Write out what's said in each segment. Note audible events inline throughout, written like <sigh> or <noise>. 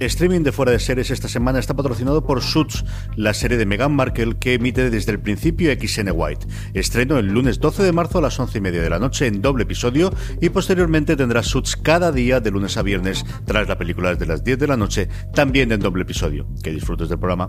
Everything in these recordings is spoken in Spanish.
Streaming de fuera de series esta semana está patrocinado por Suits, la serie de Meghan Markle que emite desde el principio XN White. Estreno el lunes 12 de marzo a las 11 y media de la noche en doble episodio y posteriormente tendrá Suits cada día de lunes a viernes tras la película desde las 10 de la noche también en doble episodio. Que disfrutes del programa.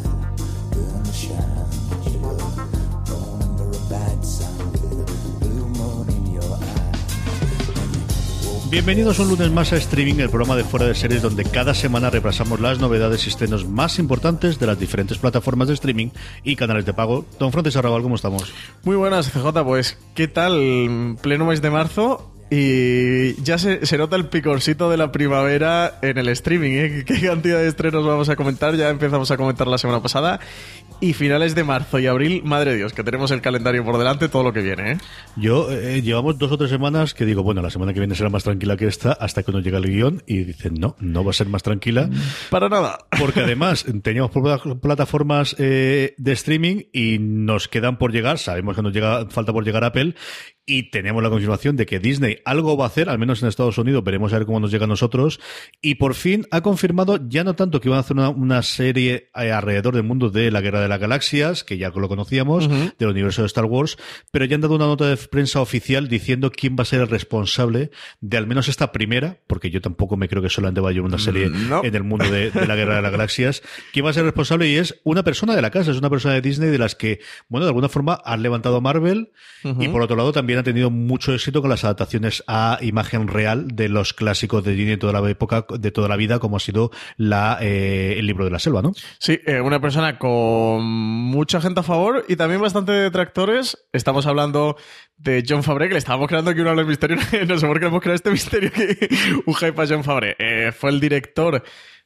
Bienvenidos un lunes más a Streaming, el programa de fuera de series donde cada semana repasamos las novedades y estrenos más importantes de las diferentes plataformas de streaming y canales de pago. Don Francis Arrabal, ¿cómo estamos? Muy buenas, CJ. Pues, ¿qué tal? Pleno mes de marzo y ya se, se, nota el picorcito de la primavera en el streaming. ¿eh? ¿Qué cantidad de estrenos vamos a comentar? Ya empezamos a comentar la semana pasada. Y finales de marzo y abril, madre Dios, que tenemos el calendario por delante, todo lo que viene. ¿eh? Yo, eh, llevamos dos o tres semanas que digo, bueno, la semana que viene será más tranquila que esta, hasta que uno llega el guion y dicen, no, no va a ser más tranquila. Para nada. Porque además teníamos plataformas eh, de streaming y nos quedan por llegar, sabemos que nos llega, falta por llegar Apple y tenemos la confirmación de que Disney algo va a hacer, al menos en Estados Unidos, veremos a ver cómo nos llega a nosotros. Y por fin ha confirmado ya no tanto que van a hacer una, una serie alrededor del mundo de la Guerra de las Galaxias, que ya lo conocíamos, uh -huh. del universo de Star Wars, pero ya han dado una nota de prensa oficial diciendo quién va a ser el responsable de al menos esta primera, porque yo tampoco me creo que solamente vaya a una serie no. en el mundo de, de, la Guerra de las Galaxias, quién va a ser el responsable y es una persona de la casa, es una persona de Disney de las que, bueno, de alguna forma han levantado a Marvel uh -huh. y por otro lado también ha tenido mucho éxito con las adaptaciones a imagen real de los clásicos de Disney de toda la época, de toda la vida, como ha sido la, eh, el libro de la selva, ¿no? Sí, eh, una persona con mucha gente a favor y también bastante detractores. Estamos hablando de John Favre, que le estábamos creando aquí un halo de misterio. <laughs> no sé por qué hemos creado este misterio que <laughs> un hype a John Favre. Eh, fue el director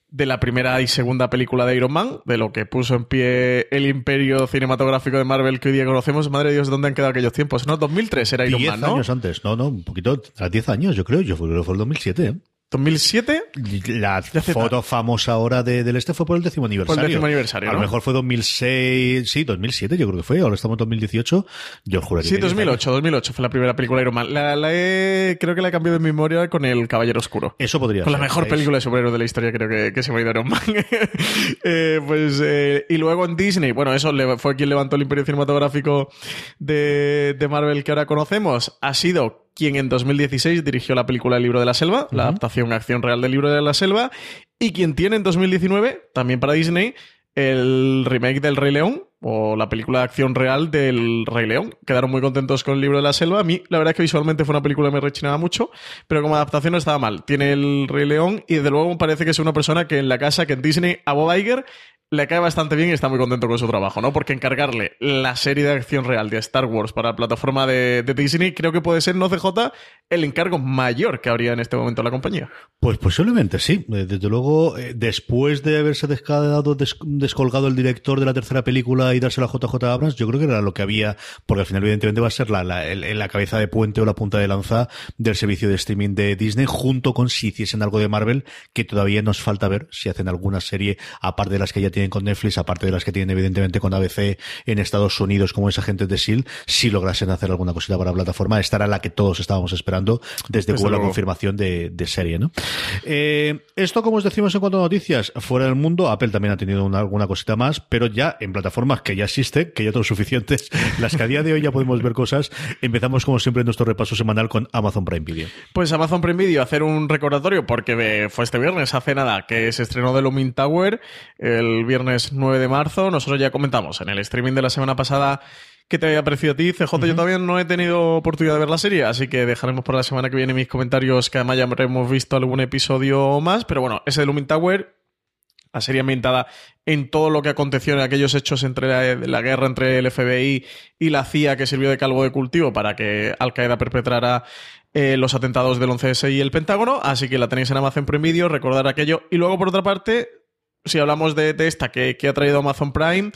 de la primera y segunda película de Iron Man, de lo que puso en pie el imperio cinematográfico de Marvel que hoy día conocemos. Madre de Dios, ¿dónde han quedado aquellos tiempos? No, 2003 era Iron Man, ¿no? años antes, no, no, un poquito, a 10 años yo creo, yo creo que fue el 2007, ¿eh? 2007. La foto famosa ahora de, del este fue por el décimo aniversario. Por el décimo aniversario. A lo mejor fue 2006, sí, 2007 yo creo que fue, ahora estamos en 2018. Yo juraría Sí, que 2008, 2008 fue la primera película de Iron Man. La, la he, creo que la he cambiado de memoria con El Caballero Oscuro. Eso podría Con ser. la mejor película de superhéroes de la historia creo que, que se me ha ido Iron Man. <laughs> eh, pues, eh, y luego en Disney, bueno, eso fue quien levantó el imperio cinematográfico de, de Marvel que ahora conocemos. Ha sido quien en 2016 dirigió la película El libro de la selva, la adaptación a acción real del libro de la selva, y quien tiene en 2019, también para Disney, el remake del Rey León o la película de acción real del Rey León. Quedaron muy contentos con el libro de la selva. A mí, la verdad es que visualmente fue una película que me rechinaba mucho, pero como adaptación no estaba mal. Tiene el Rey León y desde luego parece que es una persona que en la casa, que en Disney, a Bob Iger le cae bastante bien y está muy contento con su trabajo, ¿no? Porque encargarle la serie de acción real de Star Wars para la plataforma de, Disney creo que puede ser, no CJ, el encargo mayor que habría en este momento la compañía. Pues posiblemente sí. Eh, Desde luego, eh, después de haberse descadado, des- descolgado el director de la tercera película y dársela a JJ Abrams, yo creo que era lo que había, porque al final evidentemente va a ser la, la, la cabeza de puente o la punta de lanza del servicio de streaming de Disney, junto con si hiciesen algo de Marvel, que todavía nos falta ver si hacen alguna serie, aparte de las que ya tienen con Netflix, aparte de las que tienen evidentemente con ABC en Estados Unidos como es Agentes de S.H.I.E.L.D., si lograsen hacer alguna cosita para la plataforma, esta era la que todos estábamos esperando desde que hubo la confirmación de, serie, ¿no? Eh, esto, como os decimos en cuanto a noticias, fuera del mundo, Apple también ha tenido alguna cosita más, pero ya en plataformas que ya existen, que ya son suficientes, <laughs> las que a día de hoy ya podemos ver cosas, empezamos como siempre en nuestro repaso semanal con Amazon Prime Video. Pues Amazon Prime Video, hacer un recordatorio, porque fue este viernes, hace nada, que se estrenó The Looming Tower, el viernes 9 de marzo, nosotros ya comentamos en el streaming de la semana pasada ¿Qué te había parecido a ti, CJ? Yo todavía no he tenido oportunidad de ver la serie, así que dejaremos para la semana que viene mis comentarios, que además ya hemos visto algún episodio más. Pero bueno, ese de Lumin Tower, la serie ambientada en todo lo que aconteció en aquellos hechos entre la, guerra entre el FBI y la CIA, que sirvió de calvo de cultivo para que Al Qaeda perpetrara eh, los atentados del 11S y el Pentágono. Así que la tenéis en Amazon Prime Video, recordar aquello. Y luego, por otra parte, si hablamos de, esta que, que, ha traído Amazon Prime,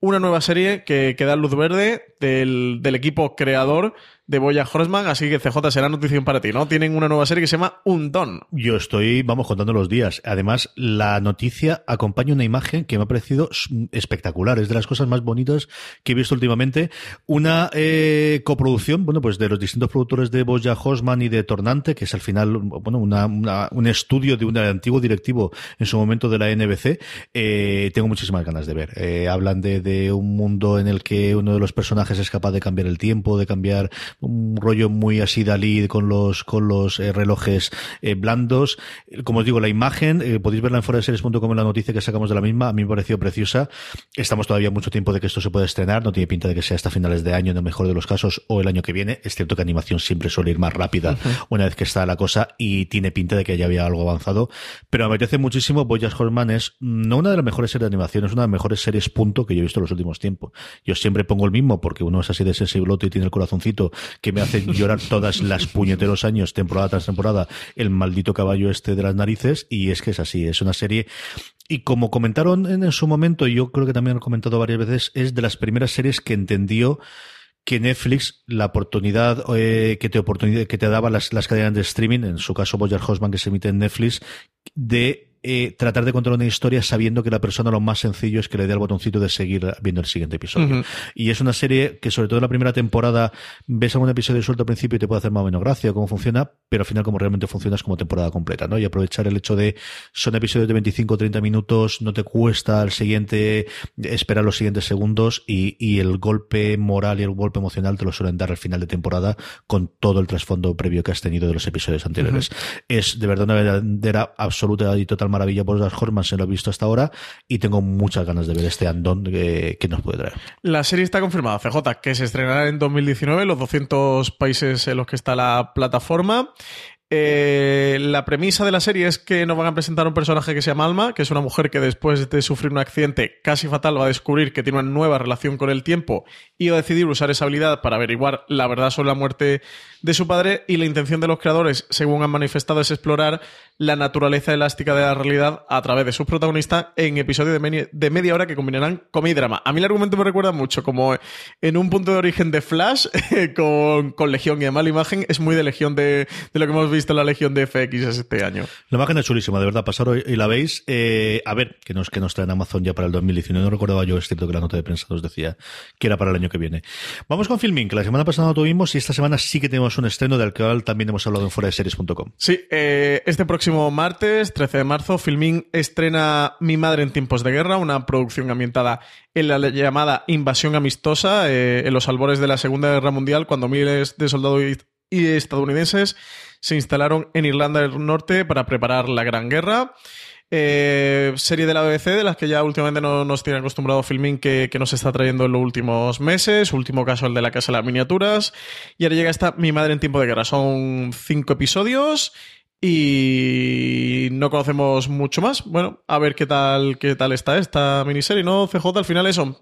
una nueva serie que, que da luz verde del, del equipo creador de Boya Horseman, así que CJ será notición para ti, ¿no? Tienen una nueva serie que se llama Un Don. Yo estoy, vamos, contando los días. Además, la noticia acompaña una imagen que me ha parecido espectacular. Es de las cosas más bonitas que he visto últimamente. Una eh, coproducción, bueno, pues de los distintos productores de Boya Horseman y de Tornante, que es al final, bueno, un estudio de un antiguo directivo en su momento de la NBC. Eh, tengo muchísimas ganas de ver. Eh, hablan de un mundo en el que uno de los personajes es capaz de cambiar el tiempo, de cambiar un rollo muy así Dalí con los, con los eh, relojes eh, blandos. Como os digo, la imagen, eh, podéis verla en foraseries.com en la noticia que sacamos de la misma, a mí me pareció preciosa. Estamos todavía mucho tiempo de que esto se pueda estrenar, no tiene pinta de que sea hasta finales de año en el mejor de los casos o el año que viene. Es cierto que animación siempre suele ir más rápida una vez que está la cosa y tiene pinta de que ya había algo avanzado. Pero me apetece muchísimo. Boyas Horseman es no una de las mejores series de animación, es una de las mejores series punto que yo he visto en los últimos tiempos. Yo siempre pongo el mismo porque uno es así de sensible y tiene el corazoncito que me hace llorar todas las puñeteros años, temporada tras temporada, el maldito caballo este de las narices, y es que es así, es una serie. Y como comentaron en, su momento, y yo creo que también han comentado varias veces, es de las primeras series que entendió que Netflix, la oportunidad eh, que te oportunidad, que te daba las, las cadenas de streaming, en su caso Boyer Hosman que se emite en Netflix, de eh, tratar de contar una historia sabiendo que la persona lo más sencillo es que le dé el botoncito de seguir viendo el siguiente episodio. Y es una serie que, sobre todo en la primera temporada, ves algún episodio suelto al principio y te puede hacer más o menos gracia cómo funciona, pero al final, como realmente funciona, es como temporada completa, ¿no? Y aprovechar el hecho de son episodios de 25 o 30 minutos, no te cuesta el siguiente, esperar los siguientes segundos y, y el golpe moral y el golpe emocional te lo suelen dar al final de temporada con todo el trasfondo previo que has tenido de los episodios anteriores. Es de verdad una verdadera, absoluta y total maravilla por las Horman, se lo he visto hasta ahora y tengo muchas ganas de ver este andón que, nos puede traer. La serie está confirmada, CJ, que se estrenará en 2019 en los 200 países en los que está la plataforma. Eh, la premisa de la serie es que nos van a presentar un personaje que se llama Alma, que es una mujer que después de sufrir un accidente casi fatal va a descubrir que tiene una nueva relación con el tiempo y va a decidir usar esa habilidad para averiguar la verdad sobre la muerte de su padre y la intención de los creadores, según han manifestado, es explorar la naturaleza elástica de la realidad a través de sus protagonistas en episodios de, media hora que combinarán comedia y drama. A mí el argumento me recuerda mucho como en un punto de origen de Flash <laughs> con, Legión y además la imagen es muy de Legión de, lo que hemos visto en la Legión de FX este año. La imagen es chulísima, de verdad, pasaros y la veis. Eh, a ver, que nos, que nos traen Amazon ya para el 2019. No recordaba yo, es cierto que la nota de prensa nos decía que era para el año que viene. Vamos con Filming, que la semana pasada no tuvimos y esta semana sí que tenemos un estreno del cual también hemos hablado en fuera de series.com. Sí, eh, este próximo martes, 13 de marzo, Filmin estrena Mi madre en tiempos de guerra, una producción ambientada en la llamada invasión amistosa, eh, en los albores de la Segunda Guerra Mundial, cuando miles de soldados y estadounidenses se instalaron en Irlanda del Norte para preparar la Gran Guerra. Eh, serie de la BBC, de las que ya últimamente no, nos tiene acostumbrado Filming, que, que, nos está trayendo en los últimos meses. Último caso, el de la Casa de las Miniaturas. Y ahora llega esta Mi Madre en Tiempo de Guerra. Son cinco episodios y no conocemos mucho más. Bueno, a ver qué tal, qué tal está esta miniserie, ¿no? CJ, al final eso.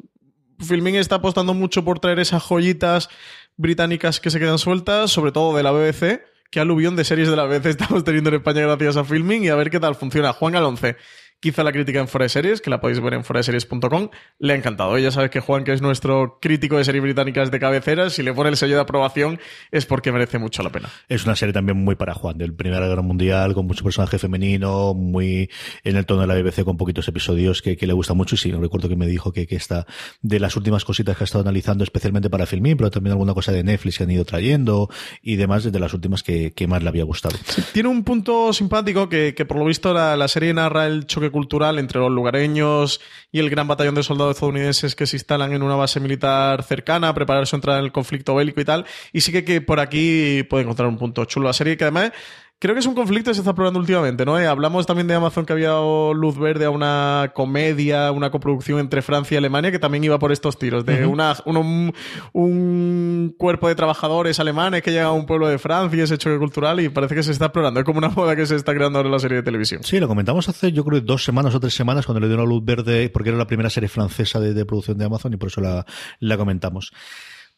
Filming está apostando mucho por traer esas joyitas británicas que se quedan sueltas, sobre todo de la BBC qué aluvión de series de la vez estamos teniendo en España gracias a Filming y a ver qué tal funciona. Juan Alonce, quizá la crítica en Fuera de Series, que la podéis ver en foraseries.com, le ha encantado. Y ya sabes que Juan, que es nuestro crítico de series británicas de cabecera, si le pone el sello de aprobación es porque merece mucho la pena. Es una serie también muy para Juan, del Primera Guerra Mundial, con mucho personaje femenino, muy en el tono de la BBC, con poquitos episodios que, le gusta mucho. Y sí, recuerdo que me dijo que, que está de las últimas cositas que ha estado analizando, especialmente para Filmin, pero también alguna cosa de Netflix que han ido trayendo y demás, de las últimas que, más le había gustado. tiene un punto simpático que, por lo visto la, la serie narra el choque cultural entre los lugareños y el gran batallón de soldados estadounidenses que se instalan en una base militar cercana preparar su entrada en el conflicto bélico y tal. Y sí que, que por aquí puede encontrar un punto chulo la serie que además Creo que es un conflicto que se está probando últimamente, ¿no? Eh, hablamos también de Amazon que había luz verde a una comedia, una coproducción entre Francia y Alemania que también iba por estos tiros, de una, un, un, cuerpo de trabajadores alemanes que llega a un pueblo de Francia, ese choque cultural y parece que se está explorando. Es como una moda que se está creando ahora en la serie de televisión. Sí, lo comentamos hace yo creo dos semanas o tres semanas cuando le dio una luz verde porque era la primera serie francesa de, de producción de Amazon y por eso la, la comentamos.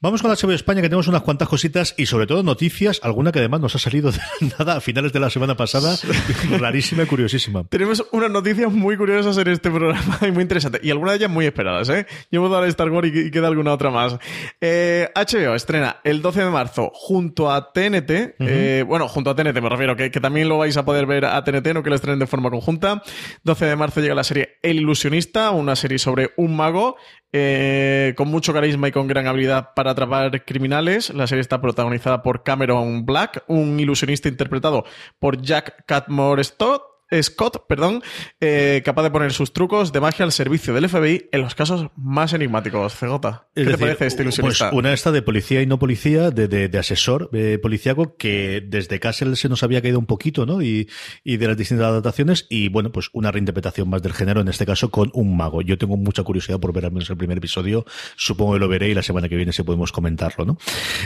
Vamos con la HBO España, que tenemos unas cuantas cositas y sobre todo noticias, alguna que además nos ha salido de <laughs> nada a finales de la semana pasada, rarísima y curiosísima. Tenemos unas noticias muy curiosas en este programa <laughs> y muy interesantes, y algunas de ellas muy esperadas, ¿eh? Yo voy a dar Star Wars y, queda alguna otra más. Eh, HBO estrena el 12 de marzo junto a TNT, eh, bueno, junto a TNT me refiero, que, que, también lo vais a poder ver a TNT, no que lo estrenen de forma conjunta. 12 de marzo llega la serie El Ilusionista, una serie sobre un mago eh, con mucho carisma y con gran habilidad para atrapar criminales. La serie está protagonizada por Cameron Black, un ilusionista interpretado por Jack Catmore Stott Scott, perdón, eh, capaz de poner sus trucos de magia al servicio del FBI en los casos más enigmáticos. CJ, ¿qué te parece este pues ilusionista? Pues una esta de policía y no policía, de, de, asesor eh, policíaco, que desde Castle se nos había caído un poquito, ¿no? Y, y de las distintas adaptaciones, y bueno, pues una reinterpretación más del género, en este caso con un mago. Yo tengo mucha curiosidad por ver al menos el primer episodio, supongo que lo veré y la semana que viene si podemos comentarlo, ¿no?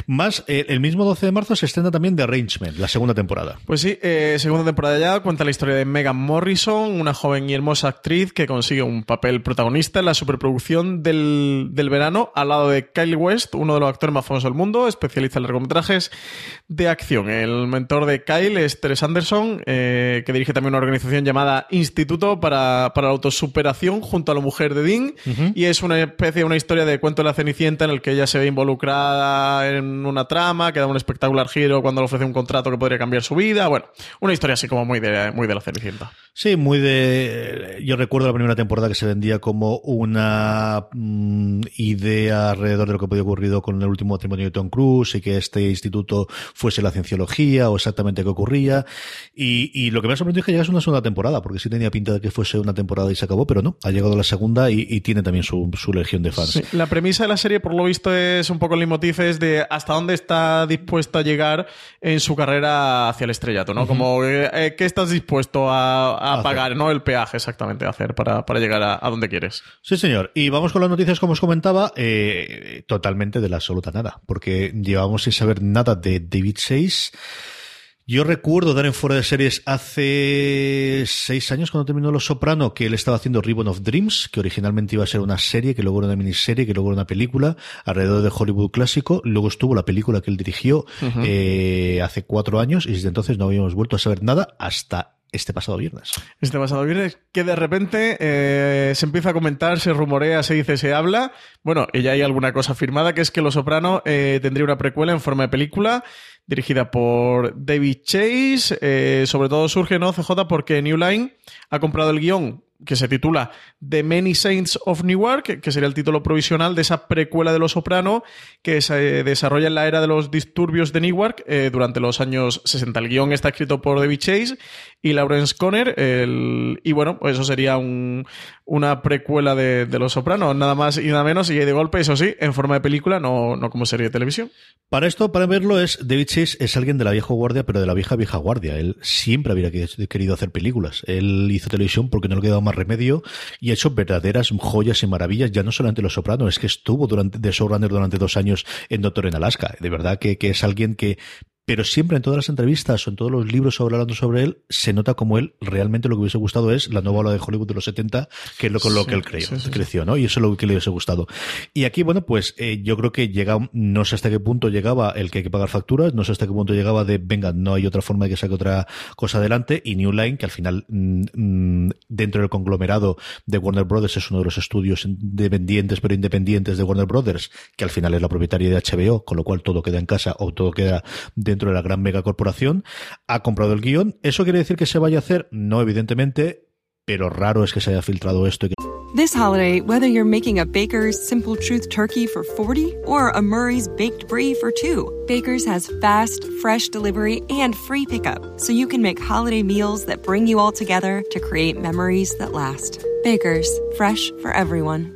Más, eh, el mismo 12 de marzo se estrena también The Arrangement, la segunda temporada. Pues sí, eh, segunda temporada ya, cuenta la historia de Megan Morrison, una joven y hermosa actriz que consigue un papel protagonista en la superproducción del, verano al lado de Kyle West, uno de los actores más famosos del mundo, especialista en largometrajes de acción. El mentor de Kyle es Teres Anderson, eh, que dirige también una organización llamada Instituto para, la Autosuperación junto a la mujer de Dean, y es una especie de una historia de cuento de la Cenicienta en el que ella se ve involucrada en una trama que da un espectacular giro cuando le ofrece un contrato que podría cambiar su vida. Bueno, una historia así como muy de, muy de la Cenicienta. Sí, muy de. Yo recuerdo la primera temporada que se vendía como una mm, idea alrededor de lo que podía ocurrido con el último matrimonio de Tom Cruise y que este instituto fuese la cienciología o exactamente qué ocurría. Y, lo que me ha sorprendido es que es una segunda temporada, porque sí tenía pinta de que fuese una temporada y se acabó, pero no, ha llegado la segunda y, tiene también su, legión de fans. la premisa de la serie, por lo visto, es un poco el leitmotiv es de hasta dónde está dispuesto a llegar en su carrera hacia el estrellato, ¿no? Como, eh, ¿qué estás dispuesto a a pagar, no el peaje exactamente a hacer para, llegar a, donde quieres. Sí, señor. Y vamos con las noticias, como os comentaba, eh, totalmente de la absoluta nada, porque llevamos sin saber nada de David Chase. Yo recuerdo dar en fuera de series hace seis años cuando terminó Los Soprano que él estaba haciendo Ribbon of Dreams, que originalmente iba a ser una serie, que luego era una miniserie, que luego era una película alrededor de Hollywood clásico. Luego estuvo la película que él dirigió eh, hace cuatro años y desde entonces no habíamos vuelto a saber nada hasta este pasado viernes. Este pasado viernes, que de repente eh, se empieza a comentar, se rumorea, se dice, se habla. Bueno, y ya hay alguna cosa firmada, que es que Los Soprano eh, tendría una precuela en forma de película dirigida por David Chase. Eh, sobre todo surge, ¿no, CJ? Porque New Line ha comprado el guion que se titula The Many Saints of Newark, que sería el título provisional de esa precuela de Los Soprano que se desarrolla en la era de los disturbios de Newark eh, durante los años 60. El guion está escrito por David Chase y Lawrence Conner, y bueno, pues eso sería una precuela de, Los Soprano, nada más y nada menos, y de golpe, eso sí, en forma de película, no, no como serie de televisión. Para esto, para verlo, es David Chase es alguien de la vieja guardia, pero de la vieja vieja guardia. Él siempre habría querido hacer películas. Él hizo televisión porque no le quedaba más remedio y ha hecho verdaderas joyas y maravillas, ya no solamente Los Sopranos, es que estuvo durante, de showrunner durante dos años en Doctor en Alaska. De verdad que, que es alguien que pero siempre en todas las entrevistas o en todos los libros sobre hablando sobre él, se nota como él realmente lo que hubiese gustado es la nueva ola de Hollywood de los 70, que es lo con lo que él creyó, creció, ¿no? Y eso es lo que le hubiese gustado. Y aquí, bueno, pues eh, yo creo que llega, no sé hasta qué punto llegaba el que hay que pagar facturas, no sé hasta qué punto llegaba de, venga, no hay otra forma de que saque otra cosa adelante, y New Line, que al final, mm, mm, dentro del conglomerado de Warner Brothers, es uno de los estudios independientes, pero independientes de Warner Brothers, que al final es la propietaria de HBO, con lo cual todo queda en casa o todo queda dentro de la gran megacorporación, ha comprado el guion. ¿Eso quiere decir que se vaya a hacer? No, evidentemente, pero raro es que se haya filtrado esto. This holiday, whether you're making a Baker's Simple Truth turkey for 40 or a Murray's Baked Brie for 2, Baker's has fast, fresh delivery and free pickup, so you can make holiday meals that bring you all together to create memories that last. Baker's, fresh for everyone.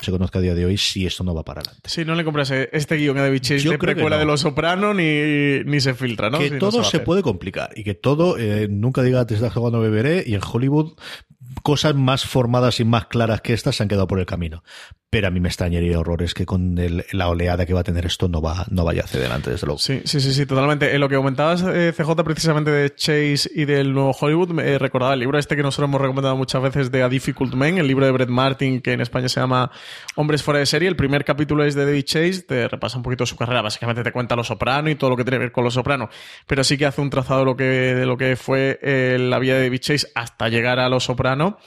se conozca a día de hoy si esto no va para adelante. Si no le compras este guion a David Chase de precuela de Los Soprano ni, ni se filtra, ¿no? Que todo se, puede complicar y que todo, eh, nunca diga te estás jugando beberé y en Hollywood cosas más formadas y más claras que estas se han quedado por el camino pero a mí me extrañaría horrores que con la oleada que va a tener esto no va no vaya hacia adelante, desde luego. Sí, sí, sí, sí totalmente. En lo que comentabas, eh, CJ, precisamente de Chase y del nuevo Hollywood, me recordaba el libro este que nosotros hemos recomendado muchas veces de A Difficult Man, el libro de Brett Martin, que en España se llama Hombres fuera de serie. El primer capítulo es de David Chase, te repasa un poquito su carrera, básicamente te cuenta Lo Soprano y todo lo que tiene que ver con Lo Soprano, pero sí que hace un trazado de lo que, de lo que fue eh, la vida de David Chase hasta llegar a Lo Soprano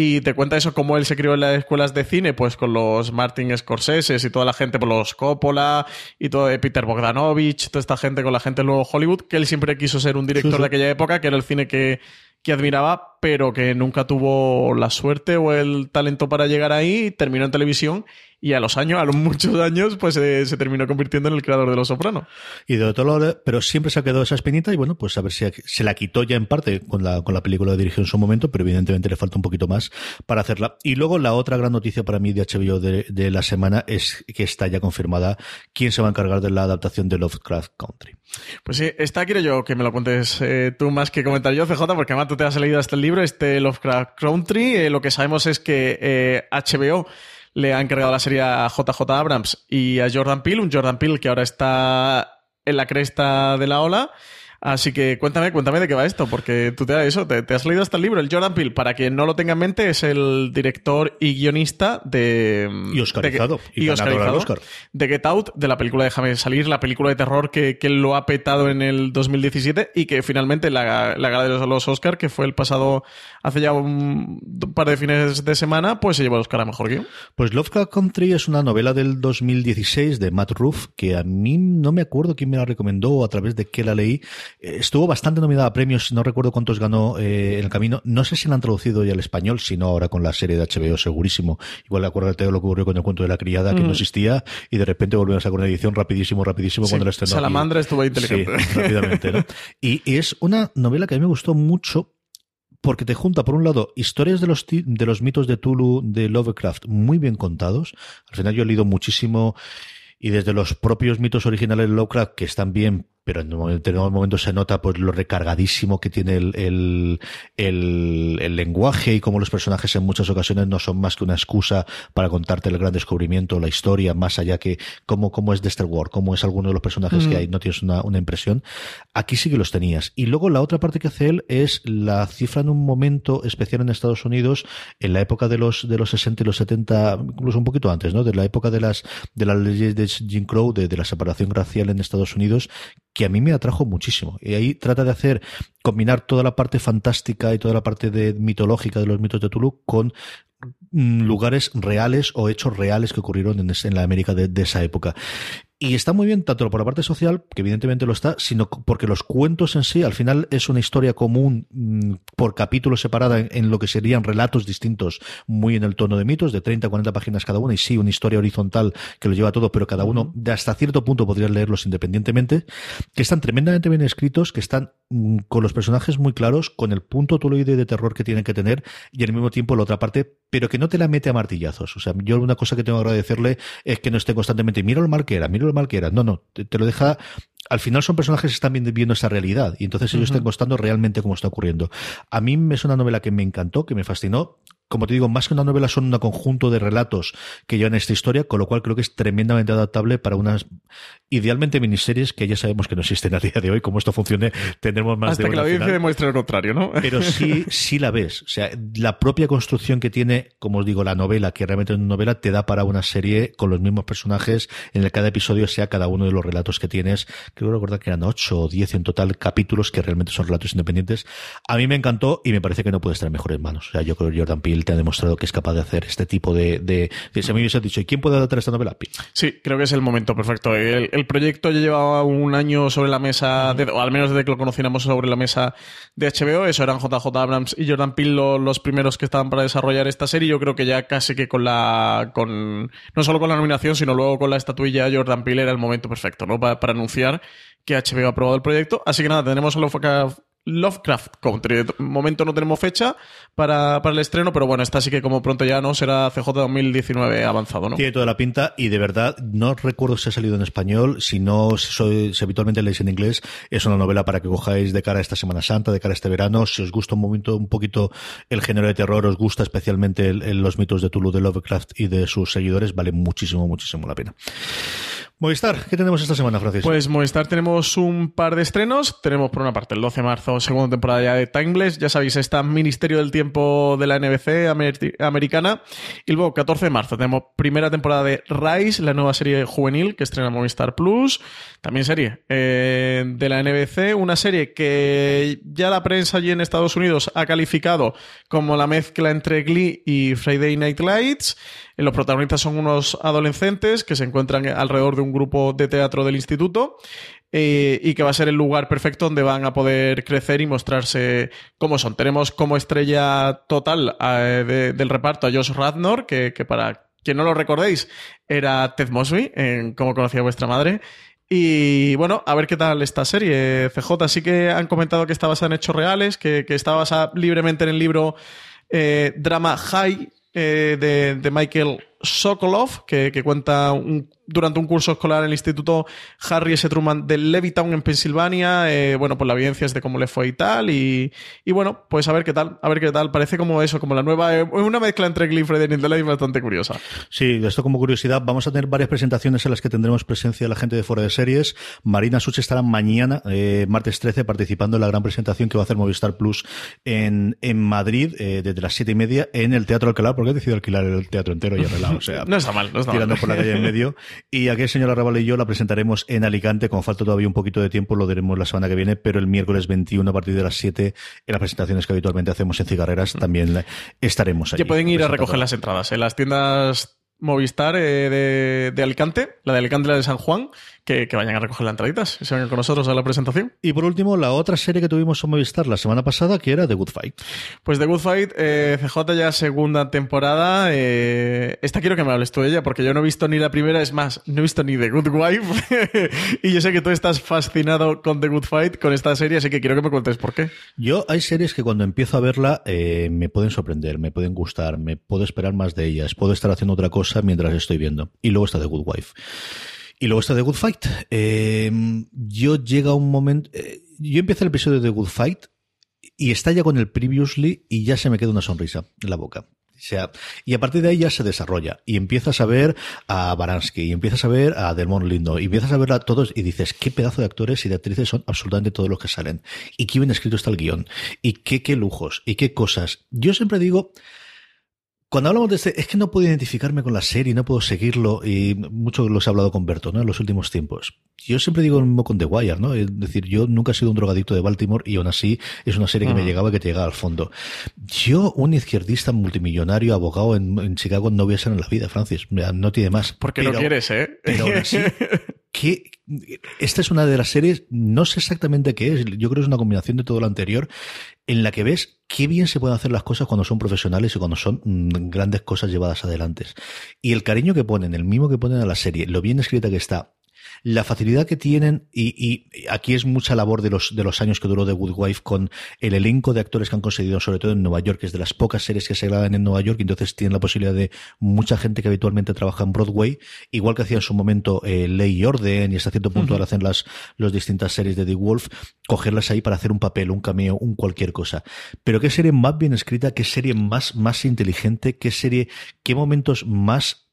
y te cuenta eso, cómo él se crió en las escuelas de cine, pues con los Martin Scorsese y toda la gente, por los Coppola y todo eh, Peter Bogdanovich, toda esta gente con la gente del nuevo Hollywood, que él siempre quiso ser un director de aquella época, que era el cine que, que admiraba, pero que nunca tuvo la suerte o el talento para llegar ahí, terminó en televisión y a los años, a los muchos años, pues eh, se terminó convirtiendo en el creador de Los Soprano. Y de otro lado, pero siempre se ha quedado esa espinita y bueno, pues a ver si se la quitó ya en parte con la, con la película de dirigió en su momento, pero evidentemente le falta un poquito más para hacerla. Y luego la otra gran noticia para mí de HBO de, la semana es que está ya confirmada quién se va a encargar de la adaptación de Lovecraft Country. Pues sí, esta quiero yo que me lo cuentes eh, tú más que comentar yo, CJ, porque además tú te has leído hasta el libro, este Lovecraft Country. Eh, lo que sabemos es que HBO le ha encargado la serie a JJ Abrams y a Jordan Peele, un Jordan Peele que ahora está en la cresta de la ola Así que cuéntame, cuéntame de qué va esto, porque tú te, eso, te, has leído hasta el libro. El Jordan Peele, para quien no lo tenga en mente, es el director y guionista de... Y oscarizado. De, y, oscarizado, de Get Out, de la película Déjame salir, la película de terror que, que lo ha petado en el 2017 y que finalmente la, la gala de los Oscar, que fue el pasado, hace ya un, par de fines de semana, pues se llevó el Oscar a Mejor Guión. Pues Lovecraft Country es una novela del 2016 de Matt Ruff, que a mí no me acuerdo quién me la recomendó o a través de qué la leí, estuvo bastante nominada a premios, no recuerdo cuántos ganó eh, en el camino. No sé si la han traducido ya al español, sino ahora con la serie de HBO, segurísimo. Igual acuérdate de lo que ocurrió con el cuento de la criada, que no mm. existía, y de repente volvieron a sacar una edición rapidísimo, rapidísimo cuando la estrenó. Salamandra estuvo inteligente. <laughs> rápidamente, ¿no? y, es una novela que a mí me gustó mucho porque te junta, por un lado, historias de los, de los mitos de Tulu, de Lovecraft, muy bien contados. Al final yo he leído muchísimo y desde los propios mitos originales de Lovecraft, que están bien pero en un determinado momento se nota pues lo recargadísimo que tiene el, el, el, lenguaje y cómo los personajes en muchas ocasiones no son más que una excusa para contarte el gran descubrimiento, la historia, más allá que cómo, cómo es Dexter Ward, cómo es alguno de los personajes que mm. hay, no tienes una, una impresión. Aquí sí que los tenías. Y luego la otra parte que hace él es la cifra en un momento especial en Estados Unidos, en la época de los, de los 60 y los 70, incluso un poquito antes, ¿no? De la época de las, de las leyes de Jim Crow, de, de la separación racial en Estados Unidos, que a mí me atrajo muchísimo. Y ahí trata de hacer, combinar toda la parte fantástica y toda la parte de mitológica de los mitos de Tulu con mm, lugares reales o hechos reales que ocurrieron en, la América de, esa época. Y está muy bien, tanto por la parte social, que evidentemente lo está, sino porque los cuentos en sí, al final es una historia común mm, por capítulo separada en, lo que serían relatos distintos, muy en el tono de mitos, de 30 a 40 páginas cada uno, y sí, una historia horizontal que lo lleva todo, pero cada uno, de hasta cierto punto podrías leerlos independientemente, que están tremendamente bien escritos, que están mm, con los personajes muy claros, con el punto toloide de terror que tienen que tener, y al mismo tiempo la otra parte, pero que no te la mete a martillazos. O sea, yo una cosa que tengo que agradecerle es que no esté constantemente, mira lo mal que era, mira lo mal que era. No, no, te lo deja al final son personajes que están viendo esa realidad y entonces ellos están costando realmente cómo está ocurriendo. A mí es una novela que me encantó, que me fascinó como te digo, más que una novela son un conjunto de relatos que llevan esta historia, con lo cual creo que es tremendamente adaptable para unas, idealmente miniseries que ya sabemos que no existen a día de hoy. Como esto funcione, tendremos más Hasta que la audiencia demuestre lo contrario, ¿no? Pero sí, <laughs> sí la ves. O sea, la propia construcción que tiene, como os digo, la novela, que realmente es una novela, te da para una serie con los mismos personajes, en el cada episodio sea cada uno de los relatos que tienes. Creo recordar que eran ocho o diez en total capítulos que realmente son relatos independientes. A mí me encantó y me parece que no puede estar en mejores manos. O sea, yo creo que Jordan Peele te ha demostrado que es capaz de hacer este tipo de... de, si a mí me hubiese dicho, ¿y quién puede adaptar esta novela? Sí, creo que es el momento perfecto. El, proyecto ya llevaba un año sobre la mesa, o al menos desde que lo conociéramos sobre la mesa de HBO. Eso eran JJ Abrams y Jordan Peele los, primeros que estaban para desarrollar esta serie. Yo creo que ya casi que con la... con No solo con la nominación, sino luego con la estatuilla Jordan Peele era el momento perfecto, ¿no? Para, para anunciar que HBO ha aprobado el proyecto. Así que nada, tenemos a Lovecraft Country. De momento no tenemos fecha para, el estreno, pero bueno, esta sí que como pronto ya no será CJ 2019 avanzado, ¿no? Tiene toda la pinta y de verdad no recuerdo si ha salido en español, si no, si, habitualmente leéis en inglés, es una novela para que cojáis de cara a esta Semana Santa, de cara a este verano. Si os gusta un momento, un poquito el género de terror, os gusta especialmente los mitos de Tulu de Lovecraft y de sus seguidores, vale muchísimo, muchísimo la pena. Movistar, ¿qué tenemos esta semana, Francis? Pues Movistar tenemos un par de estrenos. Tenemos por una parte el 12 de marzo, segunda temporada ya de Timeless. Ya sabéis, está Ministerio del Tiempo de la NBC americana. Y luego, 14 de marzo, tenemos primera temporada de Rise, la nueva serie juvenil que estrena Movistar Plus. También serie eh, de la NBC. Una serie que ya la prensa allí en Estados Unidos ha calificado como la mezcla entre Glee y Friday Night Lights. Los protagonistas son unos adolescentes que se encuentran alrededor de un grupo de teatro del instituto eh, y que va a ser el lugar perfecto donde van a poder crecer y mostrarse cómo son. Tenemos como estrella total eh, del reparto a Josh Radnor, que, para quien no lo recordéis era Ted Mosby, en Cómo conocía vuestra madre. Y bueno, a ver qué tal esta serie. CJ sí que han comentado que está basada en hechos reales, que, que está basada libremente en el libro eh, Drama High de, de, Michael Sokolov, que, cuenta un durante un curso escolar en el Instituto Harry S. Truman de Levittown en Pensilvania. Eh, bueno, pues la evidencia es de cómo le fue y tal. Y, y, bueno, pues a ver qué tal. A ver qué tal. Parece como eso, como la nueva. Eh, una mezcla entre Glee y Lights bastante curiosa. Sí, esto como curiosidad. Vamos a tener varias presentaciones en las que tendremos presencia de la gente de fuera de series. Marina Such estará mañana, eh, martes 13, participando en la gran presentación que va a hacer Movistar Plus en, en Madrid, desde las siete y media, en el Teatro Alcalá, porque he decidido alquilar el teatro entero y arreglado. O sea, no está mal, no está tirando por la calle en medio. Y aquí el señor Arrabal y yo la presentaremos en Alicante, como falta todavía un poquito de tiempo, lo diremos la semana que viene, pero el miércoles 21 a partir de las 7, en las presentaciones que habitualmente hacemos en Cigarreras, también estaremos allí. Que pueden ir a recoger las entradas en las tiendas Movistar eh, de, de, Alicante, la de Alicante y la de San Juan, que, vayan a recoger las entraditas y se vengan con nosotros a la presentación. Y por último, la otra serie que tuvimos en Movistar la semana pasada, que era The Good Fight. Pues The Good Fight, eh, CJ ya segunda temporada. Eh, esta quiero que me hables tú de ella, porque yo no he visto ni la primera, es más, no he visto ni The Good Wife. <laughs> y yo sé que tú estás fascinado con The Good Fight, con esta serie, así que quiero que me cuentes por qué. Yo hay series que cuando empiezo a verla eh, me pueden sorprender, me pueden gustar, me puedo esperar más de ellas, puedo estar haciendo otra cosa mientras estoy viendo. Y luego está The Good Wife. Y luego está The Good Fight. Eh, yo llega un momento. Eh, yo empiezo el episodio de The Good Fight y está ya con el previously y ya se me queda una sonrisa en la boca. O sea, y a partir de ahí ya se desarrolla y empiezas a ver a Baransky y empiezas a ver a Delmont Lindo y empiezas a ver a todos y dices qué pedazo de actores y de actrices son absolutamente todos los que salen y qué bien escrito está el guion y qué, qué lujos y qué cosas. Yo siempre digo, cuando hablamos de este, es que no puedo identificarme con la serie, no puedo seguirlo, y mucho los he hablado con Berto, ¿no? En los últimos tiempos. Yo siempre digo lo mismo con The Wire, ¿no? Es decir, yo nunca he sido un drogadicto de Baltimore y aún así es una serie que me llegaba y que te llegaba al fondo. Yo, un izquierdista multimillonario, abogado en, Chicago, no voy a ser en la vida, Francis. No tiene más. Porque no quieres, ¿eh? Pero aún así, <laughs> que esta es una de las series, no sé exactamente qué es, yo creo que es una combinación de todo lo anterior, en la que ves qué bien se pueden hacer las cosas cuando son profesionales y cuando son mm, grandes cosas llevadas adelante. Y el cariño que ponen, el mismo que ponen a la serie, lo bien escrita que está, la facilidad que tienen, y, y, aquí es mucha labor de los, de los años que duró The Good Wife con el elenco de actores que han conseguido, sobre todo en Nueva York, que es de las pocas series que se graban en Nueva York, y entonces tienen la posibilidad de mucha gente que habitualmente trabaja en Broadway, igual que hacía en su momento eh, Ley y Orden, y hasta cierto punto ahora hacen las, las distintas series de The Wolf, cogerlas ahí para hacer un papel, un cameo, un cualquier cosa. Pero qué serie más bien escrita, qué serie más, más inteligente, qué serie, qué momentos más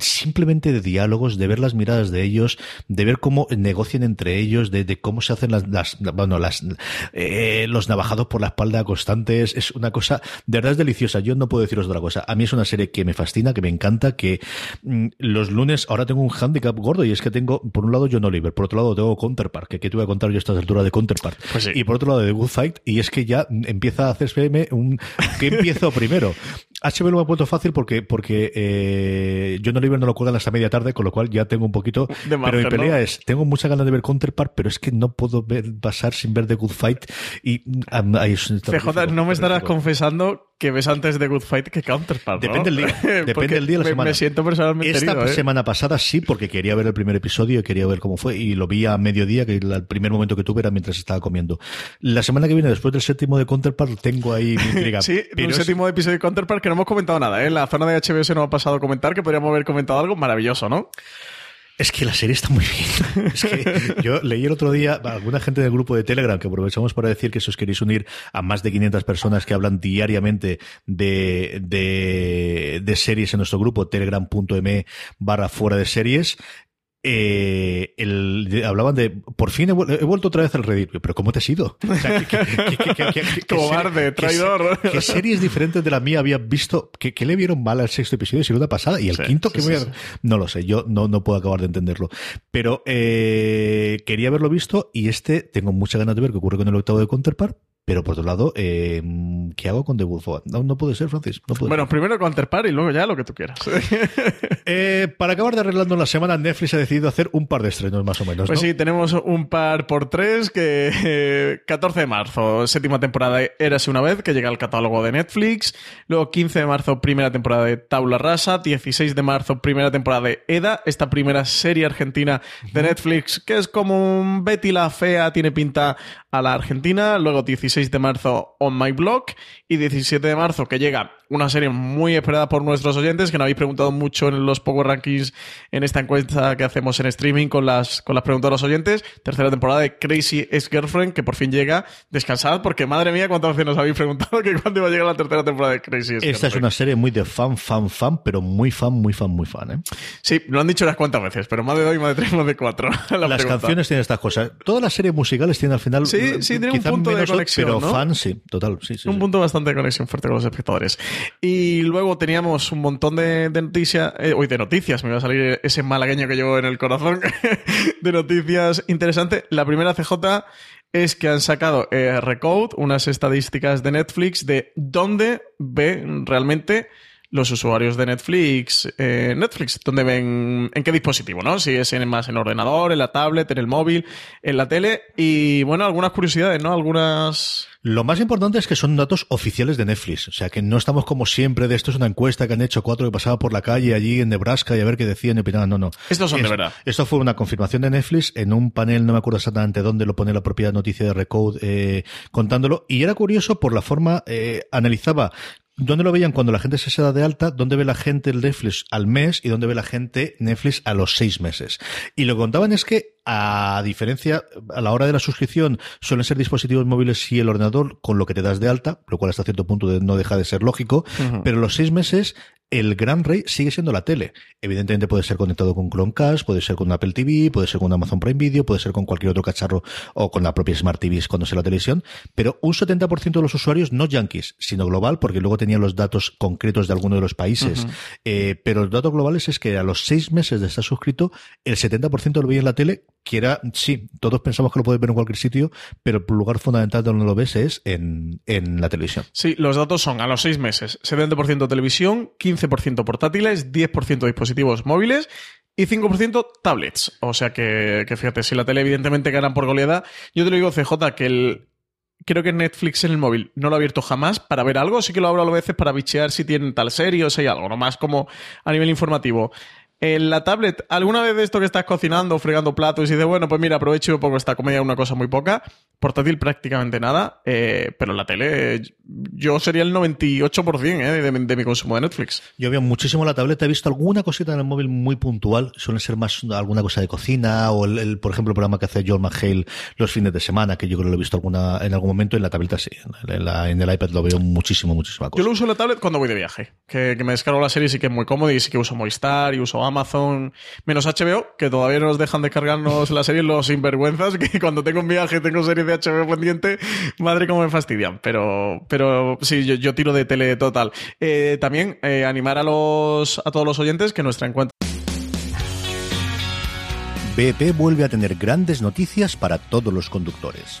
simplemente de diálogos, de ver las miradas de ellos, de ver cómo negocian entre ellos, de, de cómo se hacen las, las bueno, las, eh, los navajados por la espalda constantes, es una cosa, de verdad es deliciosa. Yo no puedo deciros otra cosa. A mí es una serie que me fascina, que me encanta, que mm, los lunes ahora tengo un handicap gordo y es que tengo, por un lado, John Oliver, por otro lado tengo Counterpart, que, que te voy a contar yo a estas alturas de Counterpart, Pues sí. y por otro lado de Good Fight, y es que ya empieza a hacerse un, ¿qué empiezo primero? <laughs> HBO lo me ha puesto fácil porque, porque eh, John Oliver no lo cuelgan hasta media tarde, con lo cual ya tengo un poquito. <laughs> De pero mi pelea ¿no? es, tengo muchas ganas de ver Counterpart, pero es que no puedo ver, pasar sin ver The Good Fight. Y um, ahí es CJ, no me estarás confesando que ves antes de Good Fight que Counterpart, ¿no? Depende del día. <laughs> Depende del día de la me, semana. Me siento personalmente Esta herido, ¿eh? semana pasada sí, porque quería ver el primer episodio y quería ver cómo fue. Y lo vi a mediodía, que el primer momento que tuve era mientras estaba comiendo. La semana que viene, después del séptimo de Counterpart, tengo ahí mi intriga. <laughs> Sí, Pero es- séptimo episodio de Counterpart que no hemos comentado nada, ¿eh? En la zona de HBO se nos ha pasado a comentar que podríamos haber comentado algo maravilloso, ¿no? Es que la serie está muy bien. <laughs> Es que yo leí el otro día a alguna gente del grupo de Telegram que aprovechamos para decir que si os queréis unir a más de 500 personas que hablan diariamente de, de, de series en nuestro grupo, telegram.me barra fuera de series. Eh, el, hablaban de por fin he, vuel- he vuelto otra vez al Reddit pero ¿cómo te has ido? O sea, ¿qué- qué- qué- qué- qué- qué- qué Cobarde, traidor. ¿Qué series diferentes de la mía había visto? ¿Qué, qué le vieron mal al sexto episodio si la pasada? Y el Sí, quinto sí, que sí, voy a- no lo sé, yo no, no puedo acabar de entenderlo. Pero eh, quería haberlo visto y este tengo muchas ganas de ver qué ocurre con el octavo de Counterpart. Pero por otro lado, eh, ¿qué hago con The Wolf? No, no puede ser, Francis. No puede Bueno, ser. primero Counterpart y luego ya lo que tú quieras. <laughs> Eh, para acabar de arreglando la semana, Netflix ha decidido hacer un par de estrenos más o menos. Pues ¿no? sí, tenemos un par por tres que eh, 14 de marzo, séptima temporada de Érase una vez, que llega al catálogo de Netflix. Luego 15 de marzo, primera temporada de Tabla Rasa. 16 de marzo, primera temporada de EDA, esta primera serie argentina de Netflix, que es como un Betty la Fea, tiene pinta a la Argentina. Luego 16 de marzo, On My Blog. Y 17 de marzo, que llega una serie muy esperada por nuestros oyentes, que nos habéis preguntado mucho en los Power Rankings en esta encuesta que hacemos en streaming con las, con las preguntas de los oyentes. Tercera temporada de Crazy Ex-Girlfriend, que por fin llega. Descansad, porque madre mía, cuántas veces nos habéis preguntado <laughs> que cuándo iba a llegar la tercera temporada de Crazy Ex-Girlfriend. Esta es una serie muy de fan, fan, fan, pero muy fan, muy fan, muy fan. ¿eh? Sí, lo han dicho unas cuantas veces, pero más de dos más de tres, más de cuatro. <laughs> la Las pregunta. canciones tienen estas cosas. Todas las series musicales tienen al final. Sí, sí, tiene un punto de conexión, Pero ¿no? fan, sí, total. Sí, sí, un sí. punto bastante de conexión fuerte con los espectadores. Y luego teníamos un montón de, noticias, eh, hoy de noticias, me va a salir ese malagueño que llevo en el corazón, <laughs> de noticias interesantes. La primera CJ es que han sacado eh, Recode, unas estadísticas de Netflix de dónde ve realmente los usuarios de Netflix, eh, Netflix, dónde ven, en qué dispositivo, ¿no? Si es en, más en el ordenador, en la tablet, en el móvil, en la tele. Y bueno, algunas curiosidades, ¿no? Algunas... Lo más importante es que son datos oficiales de Netflix. O sea, que no estamos como siempre de esto es una encuesta que han hecho cuatro que pasaba por la calle allí en Nebraska y a ver qué decían y opinaban. No, no. Estos son de Es- verdad. Esto fue una confirmación de Netflix en un panel, no me acuerdo exactamente dónde lo pone la propia noticia de Recode eh, contándolo. Y era curioso por la forma, eh, analizaba ¿Dónde lo veían cuando la gente se da de alta? ¿Dónde ve la gente el Netflix al mes? ¿Y dónde ve la gente Netflix a los seis meses? Y lo que contaban es que, a diferencia, a la hora de la suscripción, suelen ser dispositivos móviles y el ordenador con lo que te das de alta, lo cual hasta cierto punto de- no deja de ser lógico, pero los seis meses el gran rey sigue siendo la tele. Evidentemente puede ser conectado con Chromecast, puede ser con Apple TV, puede ser con Amazon Prime Video, puede ser con cualquier otro cacharro o con la propia Smart TV cuando sea la televisión, pero un 70% de los usuarios no yankees, sino global, porque luego tenían los datos concretos de alguno de los países. Eh, pero los datos globales es que a los seis meses de estar suscrito, el 70% lo veía en la tele, que era, sí, todos pensamos que lo puedes ver en cualquier sitio, pero el lugar fundamental donde lo ves es en, en la televisión. Sí, los datos son a los seis meses, 70% televisión, 15% portátiles, 10% dispositivos móviles y 5% tablets. O sea que, que fíjate, si la tele evidentemente ganan por goleada, yo te lo digo, CJ, que el, creo que Netflix en el móvil no lo he abierto jamás para ver algo, sí que lo abro a veces para bichear si tienen tal serie o si hay algo, nomás como a nivel informativo. En la tablet, ¿alguna vez de esto que estás cocinando, fregando platos y dices, bueno, pues mira, aprovecho un poco esta comedia, una cosa muy poca? Portátil prácticamente nada, eh, pero en la tele yo sería el 98% eh, de, de, mi consumo de Netflix. Yo veo muchísimo la tableta, he visto alguna cosita en el móvil muy puntual, suele ser más alguna cosa de cocina o, el, por ejemplo, el programa que hace John McHale los fines de semana, que yo creo que lo he visto alguna en algún momento en la tableta, sí. En, la, en el iPad lo veo muchísimo, muchísima cosa. Yo lo uso en la tablet cuando voy de viaje, que, que me descargo la serie y sí que es muy cómodo y sí que uso Movistar y uso Amazon, menos HBO, que todavía no nos dejan descargarnos la serie los sinvergüenzas, que <laughs> cuando tengo un viaje tengo series de HBO pendiente, madre cómo me fastidian. Pero, pero sí, yo, tiro de tele total. Eh, también eh, animar a los a todos los oyentes que nuestra encuentro BP vuelve a tener grandes noticias para todos los conductores.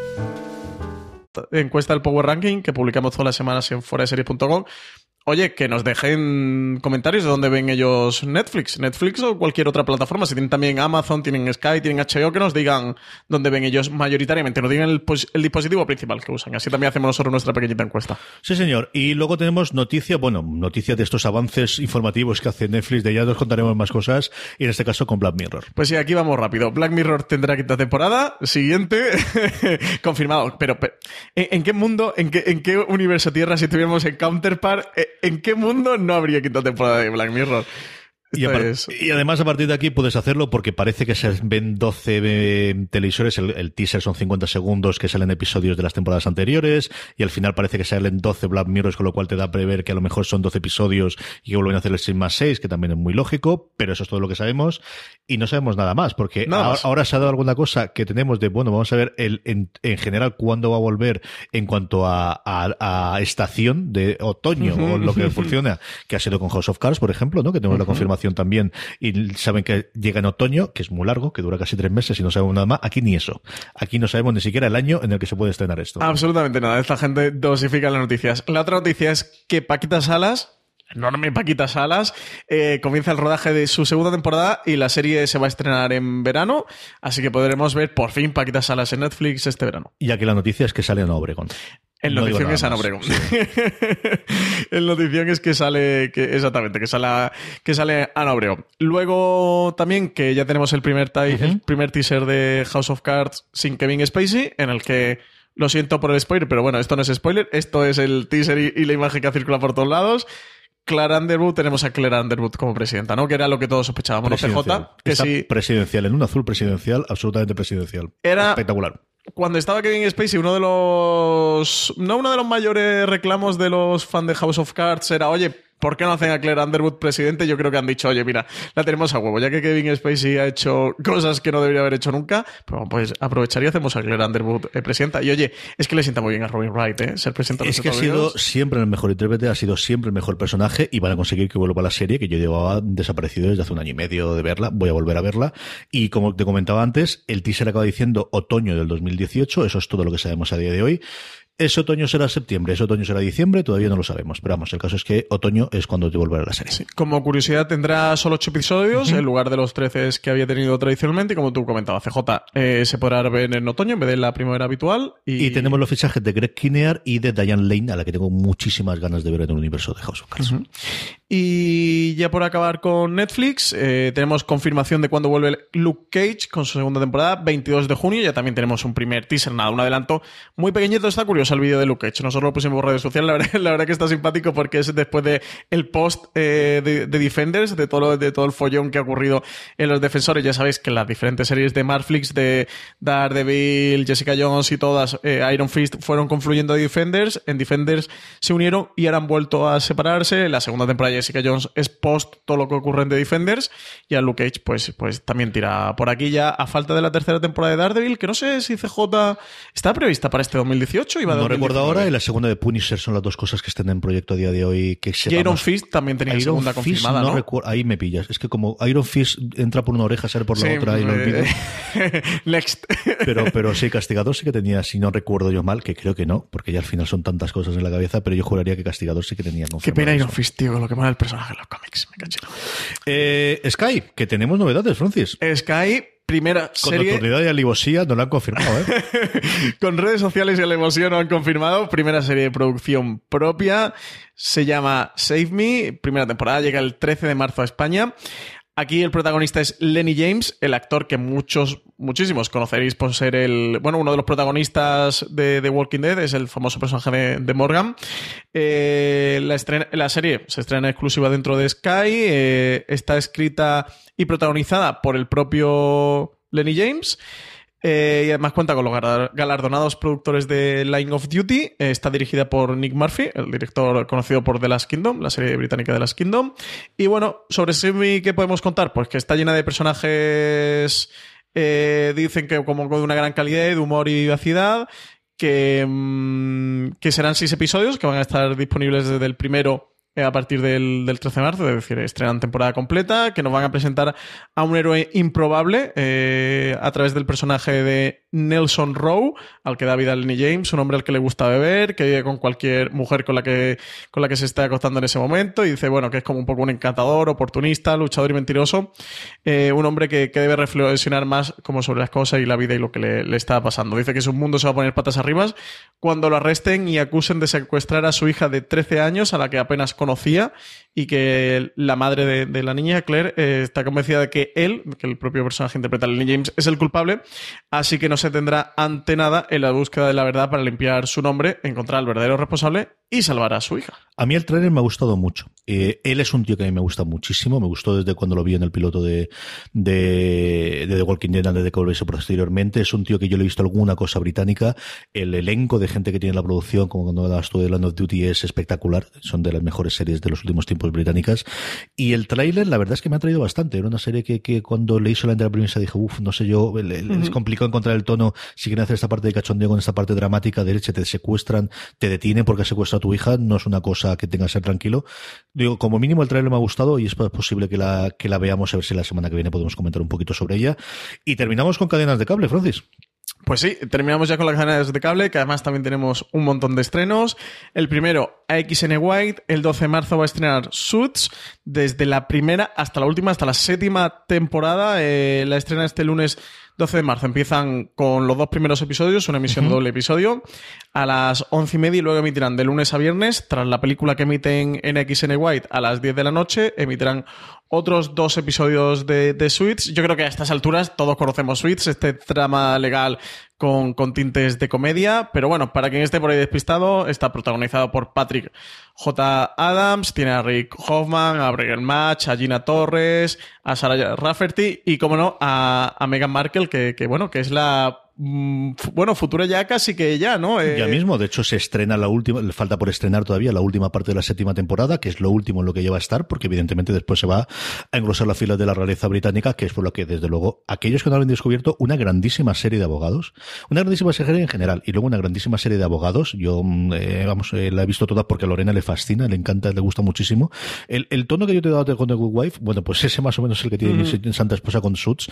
Encuesta del Power Ranking que publicamos todas las semanas en foraseries.com. Oye, que nos dejen comentarios de dónde ven ellos Netflix, Netflix o cualquier otra plataforma. Si tienen también Amazon, tienen Sky, tienen HBO, que nos digan dónde ven ellos mayoritariamente. Nos digan el, el, dispositivo principal que usan. Así también hacemos nosotros nuestra pequeñita encuesta. Sí, señor. Y luego tenemos noticia, bueno, noticia de estos avances informativos que hace Netflix. De ya nos contaremos más cosas. Y en este caso con Black Mirror. Pues sí, aquí vamos rápido. Black Mirror tendrá quinta temporada. Siguiente. <laughs> Confirmado. Pero, pero ¿en, ¿en, qué mundo, en qué, en qué universo Tierra si tuviéramos en Counterpart? ¿En qué mundo no habría quinta temporada de Black Mirror? Y, además a partir de aquí puedes hacerlo porque parece que se ven 12 eh, televisores, el, el, teaser son 50 segundos que salen episodios de las temporadas anteriores y al final parece que salen 12 Black Mirrors, con lo cual te da a prever que a lo mejor son 12 episodios y que vuelven a hacer el stream más 6, que también es muy lógico, pero eso es todo lo que sabemos y no sabemos nada más porque ahora, ahora, se ha dado alguna cosa que tenemos de, bueno, vamos a ver el, en, en general cuándo va a volver en cuanto a, a, a estación de otoño o lo que funciona, que ha sido con House of Cards, por ejemplo, ¿no? que tenemos la confirmación también y saben que llega en otoño, que es muy largo, que dura casi tres meses y no sabemos nada más. Aquí ni eso. Aquí no sabemos ni siquiera el año en el que se puede estrenar esto. Absolutamente nada. Esta gente dosifica las noticias. La otra noticia es que Paquita Salas enorme Paquita Salas, eh, comienza el rodaje de su segunda temporada y la serie se va a estrenar en verano, así que podremos ver por fin Paquita Salas en Netflix este verano. Y aquí la noticia es que sale en Obregón. El No notición es Ana. Obregón. Sí. <laughs> el notición es que sale, que, exactamente, que sale, que sale Ana Obregón. Luego también que ya tenemos el primer, ti- el primer teaser de House of Cards sin Kevin Spacey, en el que lo siento por el spoiler, pero bueno, esto no es spoiler, esto es el teaser y, y la imagen que circula por todos lados. Clara Underwood, tenemos a Claire Underwood como presidenta, ¿no? Que era lo que todos sospechábamos. PJ, que Está sí, presidencial, en un azul presidencial, absolutamente presidencial. Era- Espectacular. Cuando estaba Kevin Spacey, uno de los. No uno de los mayores reclamos de los fans de House of Cards era, oye, ¿por qué no hacen a Claire Underwood presidente? Yo creo que han dicho, oye, mira, la tenemos a huevo, ya que Kevin Spacey ha hecho cosas que no debería haber hecho nunca, pues, pues aprovechar y hacemos a Claire Underwood eh, presidenta. Y oye, es que le sienta muy bien a Robin Wright, ¿eh? Ser presidenta de los Es que ha sido siempre el mejor intérprete, ha sido siempre el mejor personaje y van a conseguir que vuelva a la serie que yo llevaba desaparecido desde hace un año y medio de verla. Voy a volver a verla. Y como te comentaba antes, el teaser acaba diciendo otoño del 2018, eso es todo lo que sabemos a día de hoy. Ese otoño será septiembre, ese otoño será diciembre, todavía no lo sabemos. Pero vamos, el caso es que otoño es cuando te volverá la serie. Como curiosidad, tendrá solo ocho episodios en lugar de los 13 que había tenido tradicionalmente. Y como tú comentabas, CJ eh, se podrá ver en otoño en vez de la primavera habitual. Y... tenemos los fichajes de Greg Kinnear y de Diane Lane, a la que tengo muchísimas ganas de ver en el universo de House of Cards. Y ya por acabar con Netflix, eh, tenemos confirmación de cuando vuelve Luke Cage con su segunda temporada, 22 de junio. Ya también tenemos un primer teaser, nada, un adelanto muy pequeñito. Está curioso el vídeo de Luke Cage. Nosotros lo pusimos por redes sociales. La verdad, <laughs> la verdad que está simpático porque es después de el post eh, de, Defenders, de todo, de todo el follón que ha ocurrido en los defensores. Ya sabéis que las diferentes series de Marflix, de Daredevil, Jessica Jones y todas, eh, Iron Fist, fueron confluyendo a Defenders. En Defenders se unieron y ahora han vuelto a separarse. La segunda temporada Jessica Jones es post todo lo que ocurre en The Defenders y a Luke Cage pues, pues también tira por aquí ya a falta de la tercera temporada de Daredevil, que no sé si CJ está prevista para este 2018. Iba no recuerdo ahora y la segunda de Punisher son las dos cosas que estén en proyecto a día de hoy. Que y Iron Fist también tenía segunda confirmada, ¿no? ahí me pillas. Es que como Iron Fist entra por una oreja, sale por la otra y lo olvido. <laughs> Next. pero, pero <laughs> sí, Castigador sí que tenía, si no recuerdo yo mal, que creo que no, porque ya al final son tantas cosas en la cabeza, pero yo juraría que Castigador sí que tenía Qué pena Iron Fist, tío, lo que mala el personaje en los cómics. Me cachino. Eh, Sky, que tenemos novedades, Francis. Sky, primera Con serie... autoridad y alivosía no lo han confirmado, ¿eh? <laughs> Con redes sociales y alivosía no han confirmado. Primera serie de producción propia. Se llama Save Me. Primera temporada. Llega el 13 de marzo a España. Aquí el protagonista es Lenny James, el actor que muchos, muchísimos conoceréis por ser el, bueno, uno de los protagonistas de The Walking Dead, es el famoso personaje de, Morgan. Eh, la, serie se estrena exclusiva dentro de Sky, eh, está escrita y protagonizada por el propio Lenny James. Eh, y además cuenta con los galardonados productores de Line of Duty. Eh, está dirigida por Nick Murphy, el director conocido por The Last Kingdom, la serie británica The Last Kingdom. Y bueno, sobre Simi, ¿qué podemos contar? Pues que está llena de personajes, eh, dicen que como de una gran calidad, de humor y vivacidad. Que, mm, que serán seis episodios que van a estar disponibles desde el primero a partir del, 13 de marzo, es decir, estrenan temporada completa, que nos van a presentar a un héroe improbable eh, a través del personaje de Nelson Rowe, al que da vida Lenny James, un hombre al que le gusta beber, que vive con cualquier mujer con la que, con la que se esté acostando en ese momento, y dice, bueno, que es como un poco un encantador, oportunista, luchador y mentiroso, eh, un hombre que, debe reflexionar más como sobre las cosas y la vida y lo que le, está pasando. Dice que su mundo se va a poner patas arriba cuando lo arresten y acusen de secuestrar a su hija de 13 años, a la que apenas conocía y que la madre de, la niña, Claire, eh, está convencida de que él, que el propio personaje interpreta a James, es el culpable, así que no se tendrá ante nada en la búsqueda de la verdad para limpiar su nombre, encontrar al verdadero responsable y salvar a su hija. A mí el trailer me ha gustado mucho. Eh, él es un tío que a mí me gusta muchísimo. Me gustó desde cuando lo vi en el piloto de, de, The Walking Dead antes de que volviese posteriormente. Es un tío que yo le he visto alguna cosa británica. El elenco de gente que tiene la producción, como cuando hablas tú de Land of Duty, es espectacular. Son de las mejores series de los últimos tiempos británicas. Y el tráiler, la verdad es que me ha traído bastante. Era una serie que, que cuando le hizo la premisa dije, uff, no sé yo, es complicado encontrar el tono. Si quieren hacer esta parte de cachondeo con esta parte dramática, de te secuestran, te detienen porque secuestran tu hija no es una cosa que tenga ser tranquilo. Digo, como mínimo el trailer me ha gustado y es posible que la, que la veamos a ver si la semana que viene podemos comentar un poquito sobre ella. Y terminamos con cadenas de cable, Francis. Pues sí, terminamos ya con las cadenas de cable, que además también tenemos un montón de estrenos. El primero, AXN White, el 12 de marzo va a estrenar Suits, desde la primera hasta la última, hasta la séptima temporada. Eh, la estrena este lunes 12 de marzo empiezan con los dos primeros episodios, una emisión doble episodio, a las 11 y media y luego emitirán de lunes a viernes, tras la película que emiten en XN White a las 10 de la noche, emitirán otros dos episodios de, de Suits. Yo creo que a estas alturas todos conocemos Suits, este trama legal con, con, tintes de comedia, pero bueno, para quien esté por ahí despistado, está protagonizado por Patrick J. Adams, tiene a Rick Hoffman, a Brian Match, a Gina Torres, a Sarah Rafferty y, como no, a, a Meghan Markle, que, que, bueno, que es la bueno, futura ya casi que ya, ¿no? Ya eh, mismo, de hecho se estrena la última, le falta por estrenar todavía la última parte de la séptima temporada, que es lo último en lo que lleva a estar, porque evidentemente después se va a engrosar la fila de la realeza británica, que es por lo que desde luego aquellos que no han descubierto una grandísima serie de abogados, una grandísima serie en general, y luego una grandísima serie de abogados, yo, mm, eh, vamos, eh, la he visto toda porque a Lorena le fascina, le encanta, le gusta muchísimo. El, tono que yo te he dado con The Good Wife, bueno, pues <laughs> ese más o menos el que tiene Santa Esposa con Suits,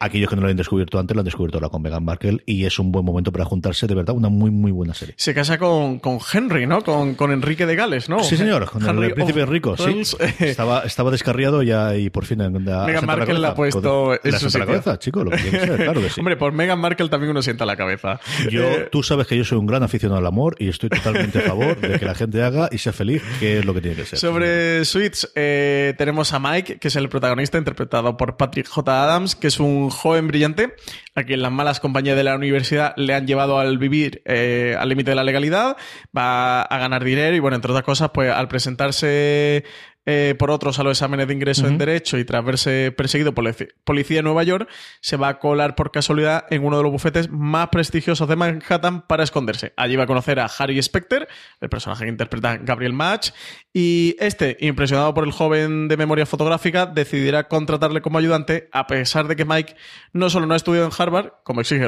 aquellos que no lo han descubierto antes lo han descubierto con Meghan Markle y es un buen momento para juntarse, de verdad, una muy, muy buena serie. Se casa con, con Henry, ¿no? Con, con, Enrique de Gales, ¿no? Sí, señor, con el príncipe rico, sí. Estaba, estaba descarriado ya y por fin... Meghan Markle le ha puesto en su la cabeza, chico, lo que tiene que ser, claro que sí. Hombre, por Meghan Markle también uno sienta la cabeza. Yo, eh, tú sabes que yo soy un gran aficionado al amor y estoy totalmente a favor de que la gente haga y sea feliz, que es lo que tiene que ser. Sobre Suits, eh, tenemos a Mike, que es el protagonista, interpretado por Patrick J. Adams, que es un joven brillante, a quien las malas compañías de la universidad le han llevado al vivir eh, al límite de la legalidad, va a ganar dinero y, bueno, entre otras cosas, pues al presentarse eh, por otros a los exámenes de ingreso en Derecho y tras verse perseguido por la policía de Nueva York, se va a colar por casualidad en uno de los bufetes más prestigiosos de Manhattan para esconderse. Allí va a conocer a Harry Specter, el personaje que interpreta Gabriel Match, y este, impresionado por el joven de memoria fotográfica, decidirá contratarle como ayudante, a pesar de que Mike no solo no ha estudiado en Harvard, como exige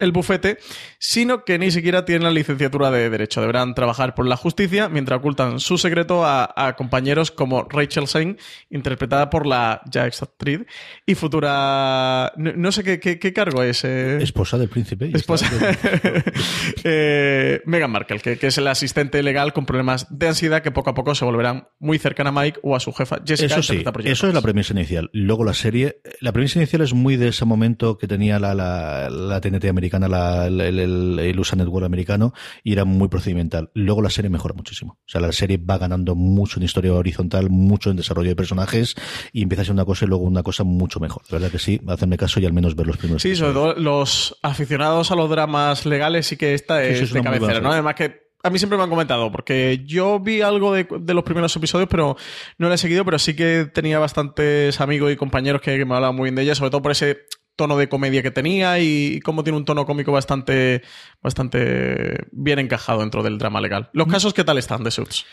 el bufete, sino que ni siquiera tiene la licenciatura de Derecho. Deberán trabajar por la justicia mientras ocultan su secreto a, a compañeros como Rachel Zane, interpretada por la ya ex actriz y futura. No, sé qué, cargo es. Eh. Esposa del príncipe. Esposa. <laughs> eh, Meghan Markle, que, es el asistente legal con problemas de ansiedad que poco a poco se volverán muy cercana a Mike o a su jefa Jessica. Eso sí, eso es la premisa inicial. Luego la serie. La premisa inicial es muy de ese momento que tenía la, la, TNT americana, la, el, el, el USA Network americano, y era muy procedimental. Luego la serie mejora muchísimo. O sea, la serie va ganando mucho en historia horizontal, mucho en desarrollo de personajes y empieza a ser una cosa y luego una cosa mucho mejor. De verdad que sí, hacerme caso y al menos ver los primeros. Sí, sobre todo los aficionados a los dramas legales sí que esta es de cabecera, ¿no? Además que a mí siempre me han comentado, porque yo vi algo de, los primeros episodios, pero no lo he seguido, pero sí que tenía bastantes amigos y compañeros que, me hablaban muy bien de ella, sobre todo por ese tono de comedia que tenía y, cómo tiene un tono cómico bastante, bastante bien encajado dentro del drama legal. ¿Los mm. casos qué tal están de Suits?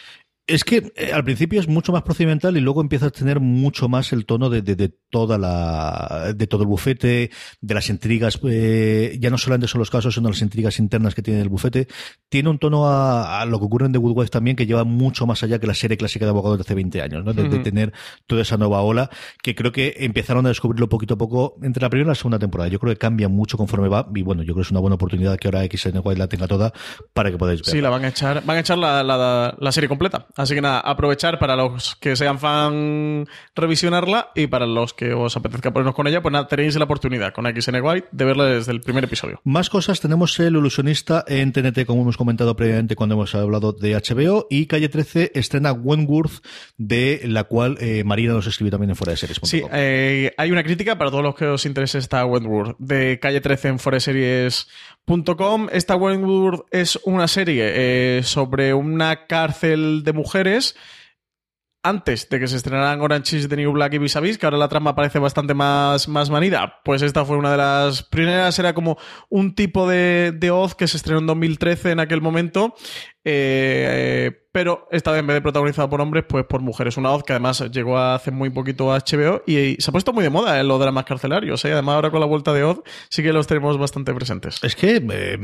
Es que eh, al principio es mucho más procedimental y luego empieza a tener mucho más el tono de, de, toda la de todo el bufete, de las intrigas, eh, ya no solamente son los casos, sino las intrigas internas que tiene el bufete. Tiene un tono a, lo que ocurre en The Good Wife también que lleva mucho más allá que la serie clásica de abogados de hace 20 años, ¿no? De, tener toda esa nueva ola que creo que empezaron a descubrirlo poquito a poco entre la primera y la segunda temporada. Yo creo que cambia mucho conforme va y bueno, yo creo que es una buena oportunidad que ahora XN la tenga toda para que podáis ver. Sí, la van a echar, van a echar la, la, la serie completa. Así que nada, aprovechar para los que sean fan revisionarla y para los que os apetezca ponernos con ella, pues nada, tenéis la oportunidad con XN White de verla desde el primer episodio. Más cosas, tenemos el ilusionista en TNT, como hemos comentado previamente cuando hemos hablado de HBO, y Calle 13 estrena Wentworth, de la cual eh, Marina nos escribió también en fuera de series. Sí, eh, hay una crítica para todos los que os interese esta Wentworth, de Calle 13 en fuera de series esta Wentworth es una serie eh, sobre una cárcel de mujeres antes de que se estrenaran Orange is the New Black y Vis a Vis, que ahora la trama parece bastante más, más manida, pues esta fue una de las primeras, era como un tipo de, de Oz que se estrenó en 2013 en aquel momento, eh, pero esta vez en vez de protagonizada por hombres, pues por mujeres. Una voz que además llegó hace muy poquito a HBO y, se ha puesto muy de moda en los dramas carcelarios. ¿eh? Además, ahora con la vuelta de Oz sí que los tenemos bastante presentes. Es que eh,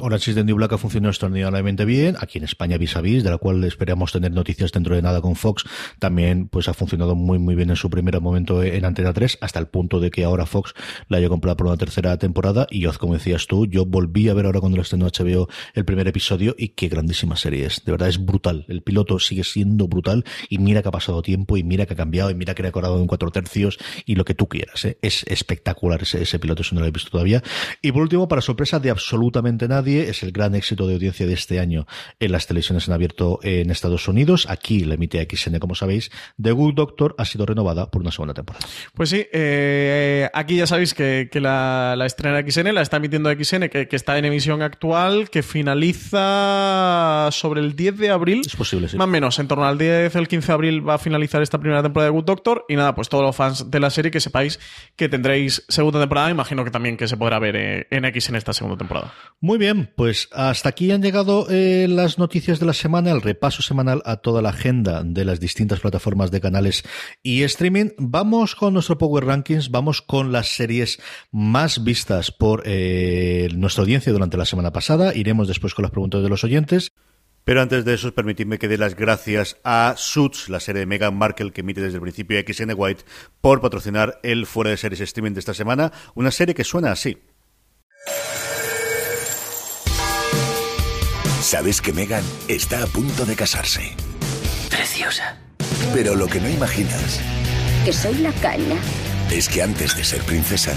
Orange is the New Black ha funcionado extraordinariamente bien. Aquí en España, vis a de la cual esperamos tener noticias dentro de nada con Fox, también pues ha funcionado muy muy bien en su primer momento en Antena 3, hasta el punto de que ahora Fox la haya comprado por una tercera temporada. Y Oz, como decías tú, yo volví a ver ahora cuando lo estrenó HBO el primer episodio y qué grandísima serie es. De verdad es brutal. El piloto sigue siendo brutal y mira que ha pasado tiempo y mira que ha cambiado y mira que ha decorado en cuatro tercios y lo que tú quieras. ¿eh? Es espectacular ese, piloto si no lo he visto todavía. Y por último, para sorpresa de absolutamente nadie, es el gran éxito de audiencia de este año en las televisiones en abierto en Estados Unidos. Aquí la emite XN, como sabéis. The Good Doctor ha sido renovada por una segunda temporada. Pues sí, eh, aquí ya sabéis que, la, la, estrena XN, la está emitiendo XN, que, que está en emisión actual, que finaliza sobre el 10 de abril. Es posible, sí. Más o menos, en torno al 10, el 15 de abril va a finalizar esta primera temporada de Good Doctor. Y nada, pues todos los fans de la serie que sepáis que tendréis segunda temporada. Imagino que también que se podrá ver eh, en X en esta segunda temporada. Muy bien, pues hasta aquí han llegado eh, las noticias de la semana, el repaso semanal a toda la agenda de las distintas plataformas de canales y streaming. Vamos con nuestro Power Rankings, vamos con las series más vistas por eh, nuestra audiencia durante la semana pasada. Iremos después con las preguntas de los oyentes pero antes de eso, permitidme que dé las gracias a Suits, la serie de Meghan Markle que emite desde el principio XN White, por patrocinar el fuera de series streaming de esta semana, una serie que suena así. Sabes que Megan está a punto de casarse. Preciosa. Pero lo que no imaginas... Que soy la caña. Es que antes de ser princesa,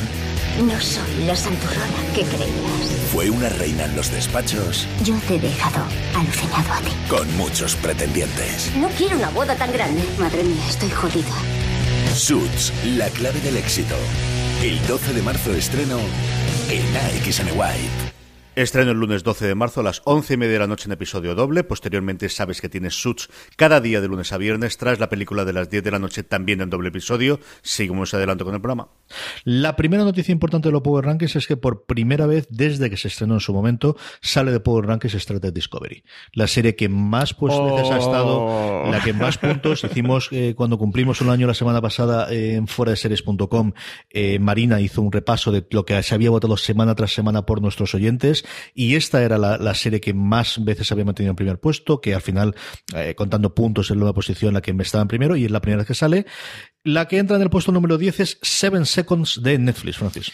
no soy la santurrona que creías. fue una reina en los despachos Yo te he dejado alucinado a ti. con muchos pretendientes. No quiero una boda tan grande. Madre mía, estoy jodida. Suits, la clave del éxito. El 12 de marzo estreno en AXN Estreno el lunes 12 de marzo a las 11 y media de la noche en episodio doble. Posteriormente sabes que tienes Suits cada día de lunes a viernes. Tras la película de las 10 de la noche también en doble episodio. Seguimos adelante con el programa. La primera noticia importante de los Power Rankings es que por primera vez desde que se estrenó en su momento sale de Power Rankings Star Trek Discovery. La serie que más pues, veces ha estado, Oh. la que más puntos <laughs> hicimos eh, cuando cumplimos un año la semana pasada eh, en fuera de series.com. Eh, Marina hizo un repaso de lo que se había votado semana tras semana por nuestros oyentes y esta era la, serie que más veces había mantenido en primer puesto, que al final, eh, contando puntos, es la posición la que me estaba en primero y es la primera vez que sale. La que entra en el puesto número 10 es Seven Seconds de Netflix, Francis.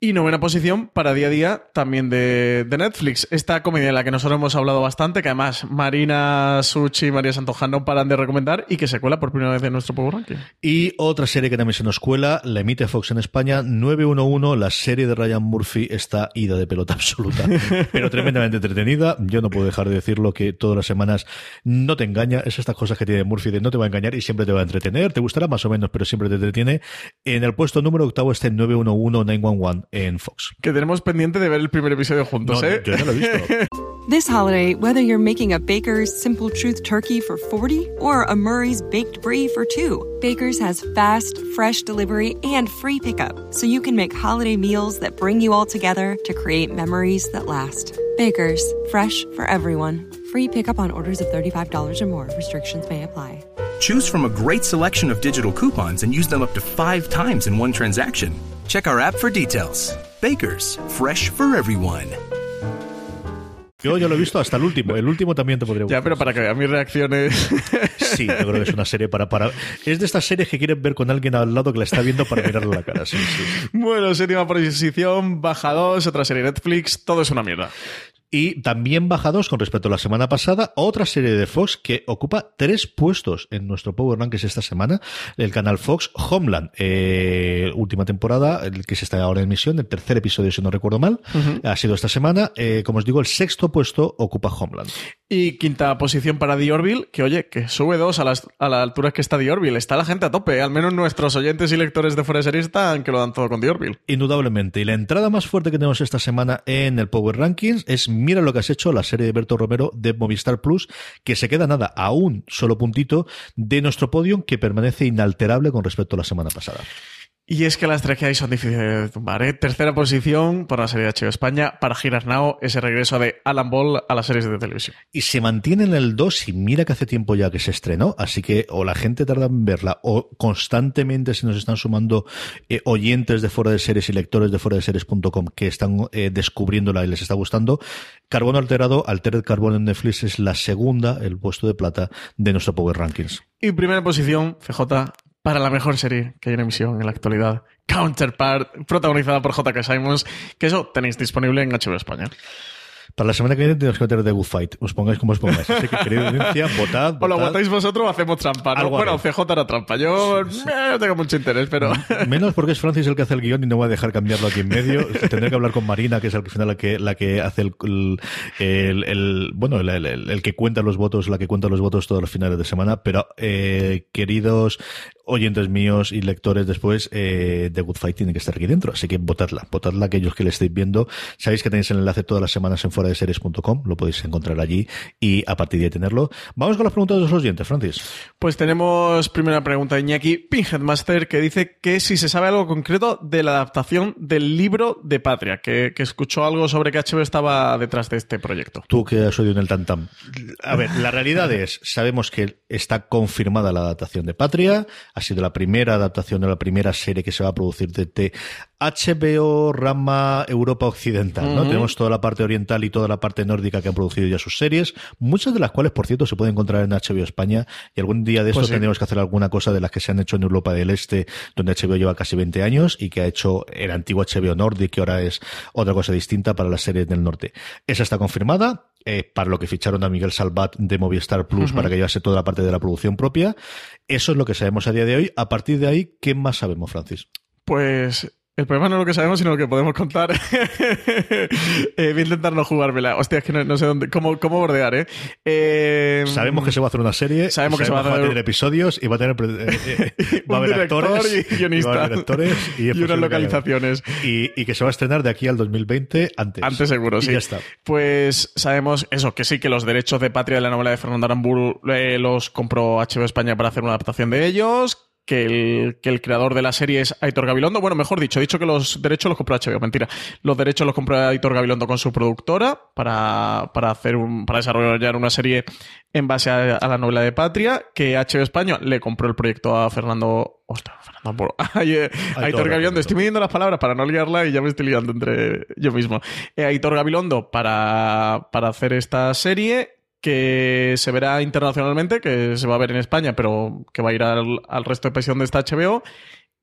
Y novena posición para día a día también de, de Netflix. Esta comedia en la que nosotros hemos hablado bastante, que además Marina Suchi y María Santoján no paran de recomendar y que se cuela por primera vez en nuestro Power Ranking. Y otra serie que también se nos cuela, la emite Fox en España, 911, la serie de Ryan Murphy está ida de pelota <laughs> absoluta, pero tremendamente entretenida. Yo no puedo dejar de decirlo que todas las semanas no te engaña, es estas cosas que tiene Murphy de no te va a engañar y siempre te va a entretener, te gustará más o menos, pero siempre te entretiene. En el puesto número octavo está el 911-911 en Fox. Que tenemos pendiente de ver el primer episodio juntos, No, ¿eh? yo ya lo he visto. <laughs> This holiday, whether you're making a Baker's Simple Truth turkey for 40 or a Murray's Baked Brie for 2, Baker's has fast, fresh delivery and free pickup, so you can make holiday meals that bring you all together to create memories that last. Baker's, fresh for everyone. Free pickup on orders of $35 or more. Restrictions may apply. Choose from a great selection of digital coupons and use them up to five times in one transaction. Check our app for details. Bakers, fresh for everyone. Yo ya lo he visto hasta el último, el último también te podría Ya, gustar. pero para que vean mis reacciones. Sí, yo creo que es una serie para, para... Es de estas series que quieren ver con alguien al lado que la está viendo para mirarle la cara. Sí, sí, sí. bueno, séptima posición, baja 2, otra serie Netflix, todo es una mierda. Y también baja dos con respecto a la semana pasada, otra serie de Fox que ocupa tres puestos en nuestro Power Rankings esta semana, el canal Fox Homeland, eh, última temporada, el que se está ahora en emisión, el tercer episodio si no recuerdo mal, ha sido esta semana, eh, como os digo, el sexto puesto ocupa Homeland. Y quinta posición para The Orville, que oye, que sube dos a, las, a la altura que está The Orville. Está la gente a tope, al menos nuestros oyentes y lectores de están que lo dan todo con The Orville. Indudablemente. Y la entrada más fuerte que tenemos esta semana en el Power Rankings es Mira lo que has hecho, la serie de Berto Romero de Movistar Plus, que se queda nada, a un solo puntito de nuestro podium que permanece inalterable con respecto a la semana pasada. Y es que las tres que hay son difíciles de tumbar. ¿eh? Tercera posición para la serie de HBO España, para Giras Now, ese regreso de Alan Ball a las series de televisión. Y se mantiene en el 2 y mira que hace tiempo ya que se estrenó, así que o la gente tarda en verla o constantemente se nos están sumando eh, oyentes de fuera de series y lectores de fuera de series.com que están eh, descubriéndola y les está gustando. Carbono Alterado, Altered Carbon en Netflix es la segunda, el puesto de plata de nuestro Power Rankings. Y primera posición, CJ, para la mejor serie que hay en emisión en la actualidad. Counterpart, protagonizada por J.K. Simons, que eso tenéis disponible en HBO España. Para la semana que viene tenemos que meter The Good Fight. Os pongáis como os pongáis. Así que, querida audiencia, <laughs> votad. O lo votáis vosotros o hacemos trampa. ¿no? Algo Bueno. CJ era trampa. Yo eh, no tengo mucho interés, pero... Menos porque es Francis el que hace el guion y no voy a dejar cambiarlo aquí en medio. <laughs> Tendré que hablar con Marina, que es al final la que, la que hace el, el, bueno, el, el- el que cuenta los votos, la que cuenta los votos todos los finales de semana. Pero, eh, queridos oyentes míos y lectores después, eh, The Good Fight tiene que estar aquí dentro. Así que votadla, votadla aquellos que le estéis viendo. Sabéis que tenéis el enlace todas las semanas en fuera de series.com, lo podéis encontrar allí y a partir de tenerlo. Vamos con las preguntas de los oyentes, Francis. Pues tenemos primera pregunta de Iñaki Pinheadmaster que dice que si se sabe algo concreto de la adaptación del libro de Patria, que, que escuchó algo sobre que HBO estaba detrás de este proyecto. Tú que has oído en el tantam. A ver, la realidad <laughs> es, sabemos que está confirmada la adaptación de Patria, ha sido la primera adaptación de la primera serie que se va a producir desde HBO rama Europa Occidental, ¿no? Tenemos toda la parte oriental y toda la parte nórdica que han producido ya sus series, muchas de las cuales, por cierto, se pueden encontrar en HBO España y algún día de esto Pues sí. tendremos que hacer alguna cosa de las que se han hecho en Europa del Este, donde HBO lleva casi 20 años y que ha hecho el antiguo HBO Nordic, que ahora es otra cosa distinta para las series del norte. Esa está confirmada. Eh, para lo que ficharon a Miguel Salvat de Movistar Plus para que llevase toda la parte de la producción propia. Eso es lo que sabemos a día de hoy. A partir de ahí, ¿qué más sabemos, Francis? Pues el problema no es lo que sabemos, sino lo que podemos contar. <laughs> eh, voy a intentar no jugármela. Hostia, es que no, sé dónde, cómo, cómo bordear, ¿eh? ¿eh? Sabemos que se va a hacer una serie. Sabemos que se va a, hacer... tener episodios y va a tener. Eh, <laughs> eh, va a haber actores. Y guionistas. va a haber actores y, <laughs> y unas localizaciones. Y, y, que se va a estrenar de aquí al 2020 antes. Antes seguro, y sí. ya está. Pues sabemos eso, que sí, que los derechos de patria de la novela de Fernando Aramburu los compró HBO España para hacer una adaptación de ellos que el, que el creador de la serie es Aitor Gabilondo. Bueno, mejor dicho, he dicho que los derechos los compró HBO, mentira. Los derechos los compró Aitor Gabilondo con su productora para, para hacer un, para desarrollar una serie en base a, a, la novela de Patria, que HBO España le compró el proyecto a Fernando. Ostras, Fernando a, <laughs> Aitor Gabilondo. Estoy midiendo las palabras para no liarla y ya me estoy liando entre yo mismo. Eh, Aitor Gabilondo para, para hacer esta serie que se verá internacionalmente, que se va a ver en España, pero que va a ir al, al resto de países donde está HBO.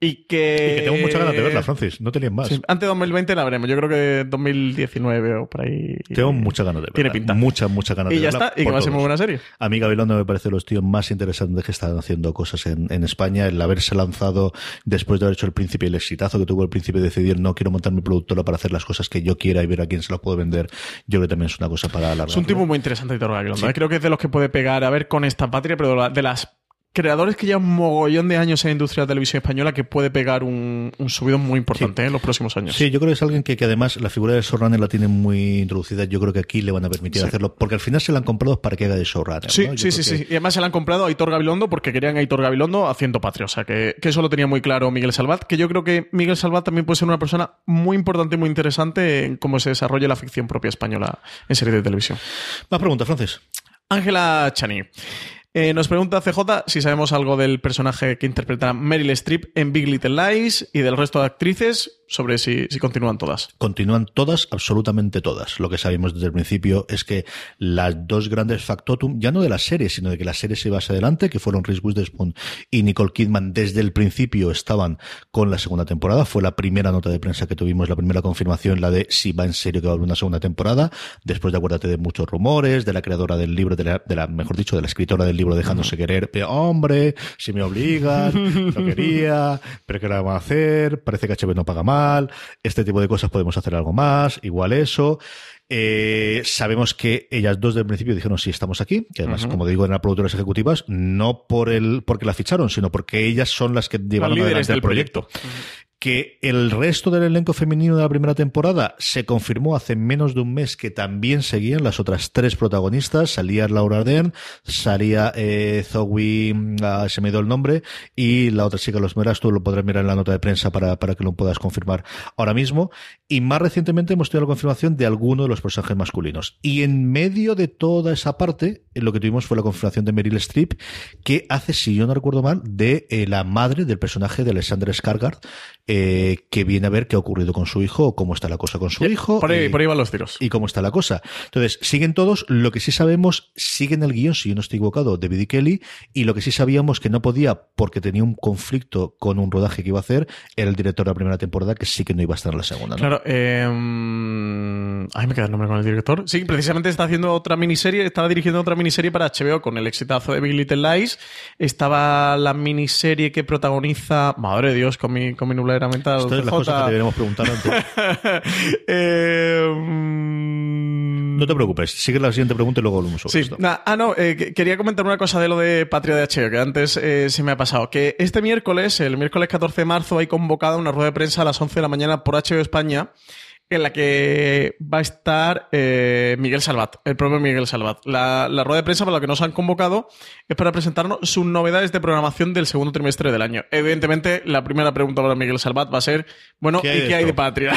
Y que... y que, tengo muchas ganas de verla, Francis. No tenían más. Sí, antes de 2020 la veremos. Yo creo que 2019 o por ahí. Tengo muchas ganas de verla. Tiene pinta. Muchas, muchas ganas y de ya verla. está. Y que va a ser muy buena serie. A mí Gabilondo me parece los tíos más interesantes que están haciendo cosas en, en, España. El haberse lanzado después de haber hecho el príncipe y el exitazo que tuvo el príncipe de decidir no quiero montar mi productora para hacer las cosas que yo quiera y ver a quién se las puedo vender. Yo creo que también es una cosa para alargar. Es un tipo muy interesante, Gabilondo. Sí. Creo que es de los que puede pegar a ver con esta patria, pero de las creadores que llevan un mogollón de años en la industria de la televisión española que puede pegar un, un subidón muy importante sí. en los próximos años. Sí, yo creo que es alguien que, que además la figura de showrunner la tiene muy introducida. Yo creo que aquí le van a permitir Sí. hacerlo, porque al final se la han comprado para que haga de showrunner. Sí, sí, sí, que- sí. Y además se la han comprado a Aitor Gabilondo porque querían a Aitor Gabilondo haciendo patria. O sea, que, que eso lo tenía muy claro Miguel Salvat. Que yo creo que Miguel Salvat también puede ser una persona muy importante y muy interesante en cómo se desarrolla la ficción propia española en series de televisión. Más preguntas, Francis. Ángela Chani. Eh, nos pregunta CJ si sabemos algo del personaje que interpreta Meryl Streep en Big Little Lies y del resto de actrices sobre si, si continúan todas. Continúan todas, absolutamente todas. Lo que sabemos desde el principio es que las dos grandes factotum, ya no de la serie, sino de que la serie se iba hacia adelante, que fueron Reese Witherspoon y Nicole Kidman, desde el principio estaban con la segunda temporada. Fue la primera nota de prensa que tuvimos, la primera confirmación, la de si va en serio que va a haber una segunda temporada. Después de acuérdate de muchos rumores, de la creadora del libro, de la, de la mejor dicho, de la escritora del libro Dejándose querer, de hombre, si me obligan, no quería, pero ¿qué le vamos a hacer? Parece que HBO no paga mal, este tipo de cosas podemos hacer algo más, igual eso. Eh, sabemos que ellas dos del principio dijeron sí estamos aquí, que además, como digo, eran productoras ejecutivas, no por el, porque la ficharon, sino porque ellas son las que llevaron líderes adelante el del proyecto. Que el resto del elenco femenino de la primera temporada se confirmó hace menos de un mes que también seguían las otras tres protagonistas. Salía Laura Dern, salía eh, Zoe, mm, ah, se me dio el nombre, y la otra chica, los meras, tú lo podrás mirar en la nota de prensa para, para que lo puedas confirmar ahora mismo. Y más recientemente hemos tenido la confirmación de alguno de los personajes masculinos. Y en medio de toda esa parte, eh, lo que tuvimos fue la confirmación de Meryl Streep, que hace, si yo no recuerdo mal, de eh, la madre del personaje de Alexander Skarsgård, eh, que viene a ver qué ha ocurrido con su hijo, o cómo está la cosa con su hijo. Por ahí, y- por ahí van los tiros. y cómo está la cosa. Entonces, siguen todos. Lo que sí sabemos, siguen el guion, si yo no estoy equivocado, de Biddy Kelly. Y lo que sí sabíamos que no podía, porque tenía un conflicto con un rodaje que iba a hacer, era el director de la primera temporada, que sí que no iba a estar en la segunda. ¿no? Claro, eh, ay, me queda el nombre con el director. Sí, precisamente está haciendo otra miniserie, estaba dirigiendo otra miniserie para HBO con el exitazo de Big Little Lies. Estaba la miniserie que protagoniza, madre de Dios, con mi, con mi nublera mental. Esto es las cosas que deberíamos preguntar antes. <laughs> Eh, No te preocupes, sigue la siguiente pregunta y luego hablamos sobre Sí, esto. ah, no, eh, que- quería comentar una cosa de lo de Patria de HBO, que antes eh, se me ha pasado. Que este miércoles, el miércoles 14 de marzo, hay convocada una rueda de prensa a las 11 de la mañana por HBO España, en la que va a estar eh, Miguel Salvat, el propio Miguel Salvat. La, la rueda de prensa para la que nos han convocado es para presentarnos sus novedades de programación del segundo trimestre del año. Evidentemente, la primera pregunta para Miguel Salvat va a ser, bueno, ¿Qué hay ¿y qué hay de? Patria?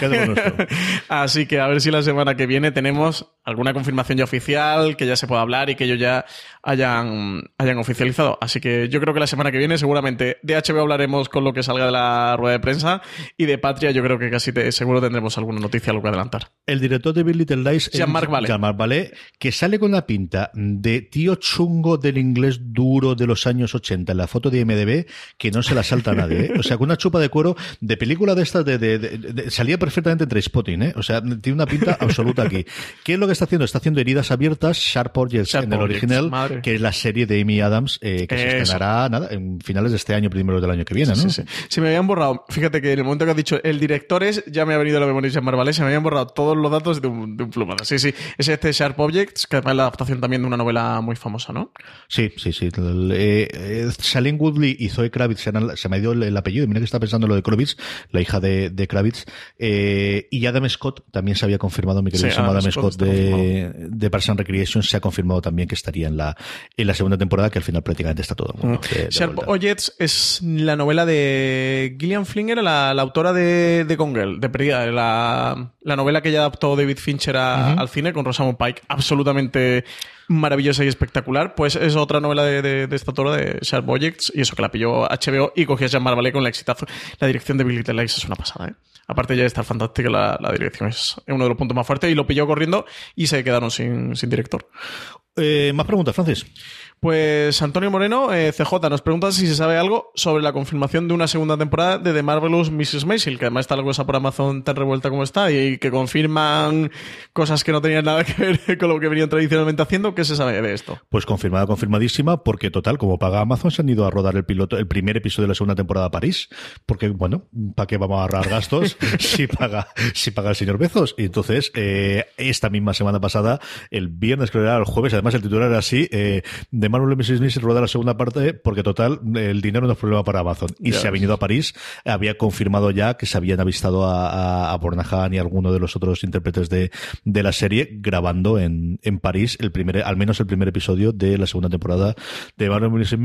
<laughs> Así que a ver si la semana que viene tenemos alguna confirmación ya oficial, que ya se pueda hablar y que ellos ya hayan, hayan oficializado. Así que yo creo que la semana que viene seguramente de HBO hablaremos con lo que salga de la rueda de prensa y de Patria yo creo que casi te- seguro tendremos alguna noticia, algo que adelantar. El director de Big Little Lies Jean-Marc Vallée. Jean-Marc Vallée, que sale con la pinta de tío chungo del inglés duro de los años 80 en la foto de IMDB, que no se la salta a nadie. ¿eh? O sea, con una chupa de cuero de película de estas, de, de- de- de- salía perfectamente entre Spotting, ¿eh? O sea, tiene una pinta absoluta aquí. ¿Qué es lo que está haciendo? Está haciendo Heridas Abiertas, Sharp Objects Sharp en el Objects, original, madre. que es la serie de Amy Adams, eh, que se estrenará nada, en finales de este año, primeros del año que viene, ¿no? Sí, sí. Se me habían borrado, fíjate que en el momento que has dicho el director es, ya me ha venido la memoria Marvalé, se me habían borrado todos los datos de un, de un plumazo. Sí, sí. Es este Sharp Objects, que además es la adaptación también de una novela muy famosa, ¿no? Sí, sí, sí. Eh, eh, Shailene Woodley y Zoe Kravitz, eran- se me ha ido el, el apellido, mira que está pensando en lo de Kravitz, la hija de, de Kravitz, eh, y Adam Scott también se había confirmado, mi querido Sí, Adam Adam Scott Scott está de, de Parks and Recreation se ha confirmado también que estaría en la, en la segunda temporada, que al final prácticamente está todo. el mundo de Sharp. Objects es la novela de Gillian Flynn, la, la autora de, de Gone Girl, de Perdida, la, la novela que ya adaptó David Fincher a- al cine con Rosamund Pike, absolutamente maravillosa y espectacular. Pues es otra novela de, de- de esta autora de Sharp Objects y eso que la pilló HBO y cogió a Jean Marvalé con el exitazo. La dirección de Little Lies es una pasada, ¿eh? Aparte ya estar fantástica, la, la dirección es uno de los puntos más fuertes y lo pilló corriendo y se quedaron sin, sin director. Eh, más preguntas, Francis. Pues Antonio Moreno, eh, CJ, nos pregunta si se sabe algo sobre la confirmación de una segunda temporada de The Marvelous Mrs. Maisel, que además está la cosa por Amazon tan revuelta como está y que confirman cosas que no tenían nada que ver <laughs> con lo que venían tradicionalmente haciendo. ¿Qué se sabe de esto? Pues confirmada, confirmadísima, porque total, como paga Amazon, se han ido a rodar el piloto, el primer episodio de la segunda temporada a París. Porque, bueno, ¿para qué vamos a ahorrar gastos <laughs> si paga, si paga el señor Bezos? Y entonces, eh, esta misma semana pasada, el viernes, creo que era el jueves, además el titular era así, eh, de Marvel Mrs. Maisel roda la segunda parte, porque total, el dinero no es problema para Amazon. Y se ha venido a París, había confirmado ya que se habían avistado a, a, a Bornahan y a alguno de los otros intérpretes de, de la serie grabando en, en París el primer, al menos el primer episodio de la segunda temporada de Marvel Mrs.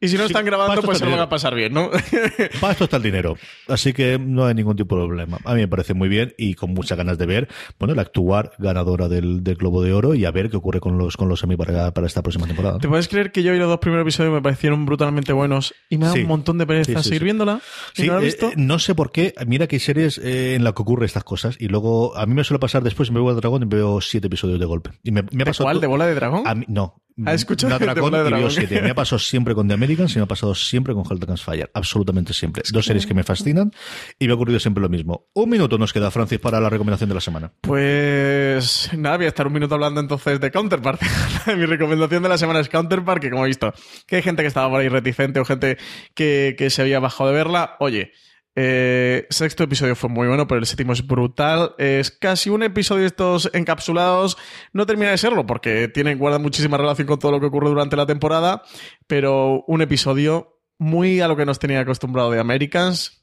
Y si no están grabando, pues se lo van a pasar bien, ¿no? <laughs> Para esto está el dinero. Así que no hay ningún tipo de problema. A mí me parece muy bien y con muchas ganas de ver, bueno, la actuar ganadora del, del Globo de Oro y a ver qué ocurre con los, con los Emmy para, para esta próxima temporada. ¿Te puedes creer que yo y los dos primeros episodios me parecieron brutalmente buenos y me da Sí. un montón de pereza Sí, sí, seguir viéndola? ¿Y Sí, no la he eh, visto? eh, no sé por qué. Mira que hay series eh, en la que ocurre estas cosas y luego a mí me suele pasar después, me veo al dragón y veo siete episodios de golpe. Y me, me ha ¿De pasado cuál? ¿De bola de dragón? A mí, no. Escucha, No, de Dragón Bola de y veo siete. Me ha pasado siempre con The Americans y me ha pasado siempre con Helter Fire. Absolutamente siempre. Dos series que me fascinan y me ha ocurrido siempre lo mismo. Un minuto nos queda, Francis, para la recomendación de la semana. Pues nada, voy a estar un minuto hablando entonces de Counterpart. <laughs> Mi recomendación de la semana es Counterpart, que como he visto que hay gente que estaba por ahí reticente o gente que, que se había bajado de verla. Oye, eh, sexto episodio fue muy bueno, pero el séptimo es brutal. Es casi un episodio de estos encapsulados. No termina de serlo porque tiene, guarda muchísima relación con todo lo que ocurre durante la temporada, pero un episodio muy a lo que nos tenía acostumbrado de Americans.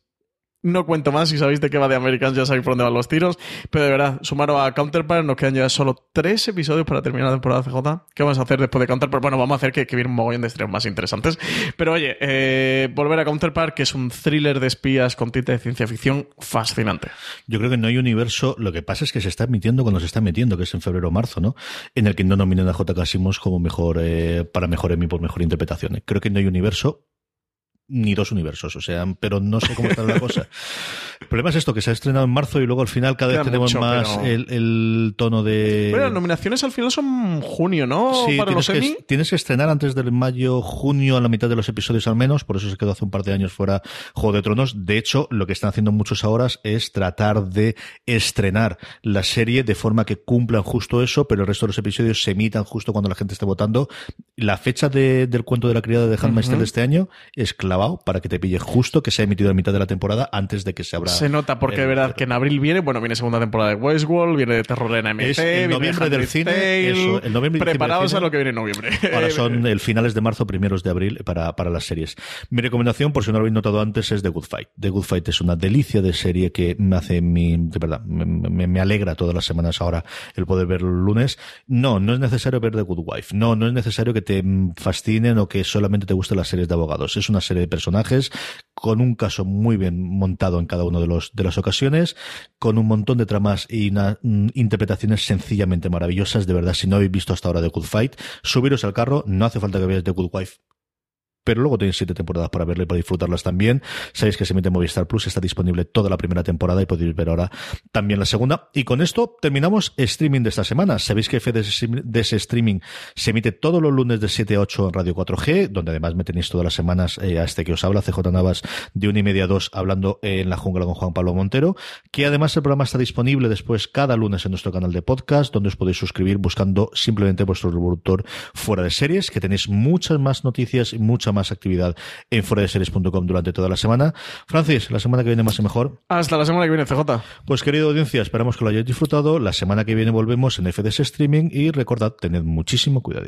No cuento más, si sabéis de qué va de Americans ya sabéis por dónde van los tiros, pero de verdad, sumaron a Counterpart, nos quedan ya solo tres episodios para terminar la temporada CJ. ¿Qué vamos a hacer después de Counterpart? Bueno, vamos a hacer que, que viene un mogollón de estrenos más interesantes. Pero oye, eh, volver a Counterpart, que es un thriller de espías con tinte de ciencia ficción fascinante. Yo creo que no hay universo. Lo que pasa es que se está emitiendo cuando se está emitiendo, que es en febrero o marzo, ¿no? En el que no nominan a J.K. Simmons como mejor, eh, para mejor Emmy por mejor interpretación. Creo que no hay universo ni dos universos, o sea, pero no sé cómo está la cosa. <laughs> El problema es esto, que se ha estrenado en marzo y luego al final cada vez tenemos mucho, más pero- el, el tono de... Pero las nominaciones al final son junio, ¿no? Sí, para tienes los que, Emmy. tienes que estrenar antes del mayo, junio, a la mitad de los episodios al menos, por eso se quedó hace un par de años fuera Juego de Tronos. De hecho, lo que están haciendo muchos ahora es tratar de estrenar la serie de forma que cumplan justo eso, pero el resto de los episodios se emitan justo cuando la gente esté votando. La fecha de- del cuento de la criada de Handmaid's de este año es para que te pille justo que se ha emitido a mitad de la temporada antes de que se abra. Se nota porque de verdad que en abril viene, bueno, viene segunda temporada de Westworld, viene de terror en AMC, Es el noviembre del cine, Tale. eso, el noviembre del a lo que viene en noviembre. Ahora son <laughs> el finales de marzo, primeros de abril para, para las series. Mi recomendación, por si no lo habéis notado antes, es The Good Fight. The Good Fight es una delicia de serie que me hace mi, de verdad, me, me- me alegra todas las semanas ahora el poder ver el lunes. No, no es necesario ver The Good Wife. No, no es necesario que te mm, fascinen o que solamente te gusten las series de abogados. Es una serie personajes con un caso muy bien montado en cada uno de los de las ocasiones, con un montón de tramas y mm, interpretaciones sencillamente maravillosas. De verdad, si no habéis visto hasta ahora The Good Fight, subiros al carro, no hace falta que veáis The Good Wife pero luego tenéis siete temporadas para verla y para disfrutarlas también. Sabéis que se en Movistar Plus, está disponible toda la primera temporada y podéis ver ahora también la segunda. Y con esto terminamos streaming de esta semana. Sabéis que de ese streaming se emite todos los lunes de 7 a 8 en Radio 4G, donde además me tenéis todas las semanas eh, a este que os habla, CJ Navas, de una y media a dos, hablando en la jungla con Juan Pablo Montero, que además el programa está disponible después cada lunes en nuestro canal de podcast, donde os podéis suscribir buscando simplemente vuestro reproductor fuera de series, que tenéis muchas más noticias y mucha más actividad en fuera de series.com durante toda la semana. Francis, la semana que viene más y mejor. Hasta la semana que viene, CJ. Pues querido audiencia, esperamos que lo hayáis disfrutado. La semana que viene volvemos en FDS Streaming y recordad, tened muchísimo cuidado.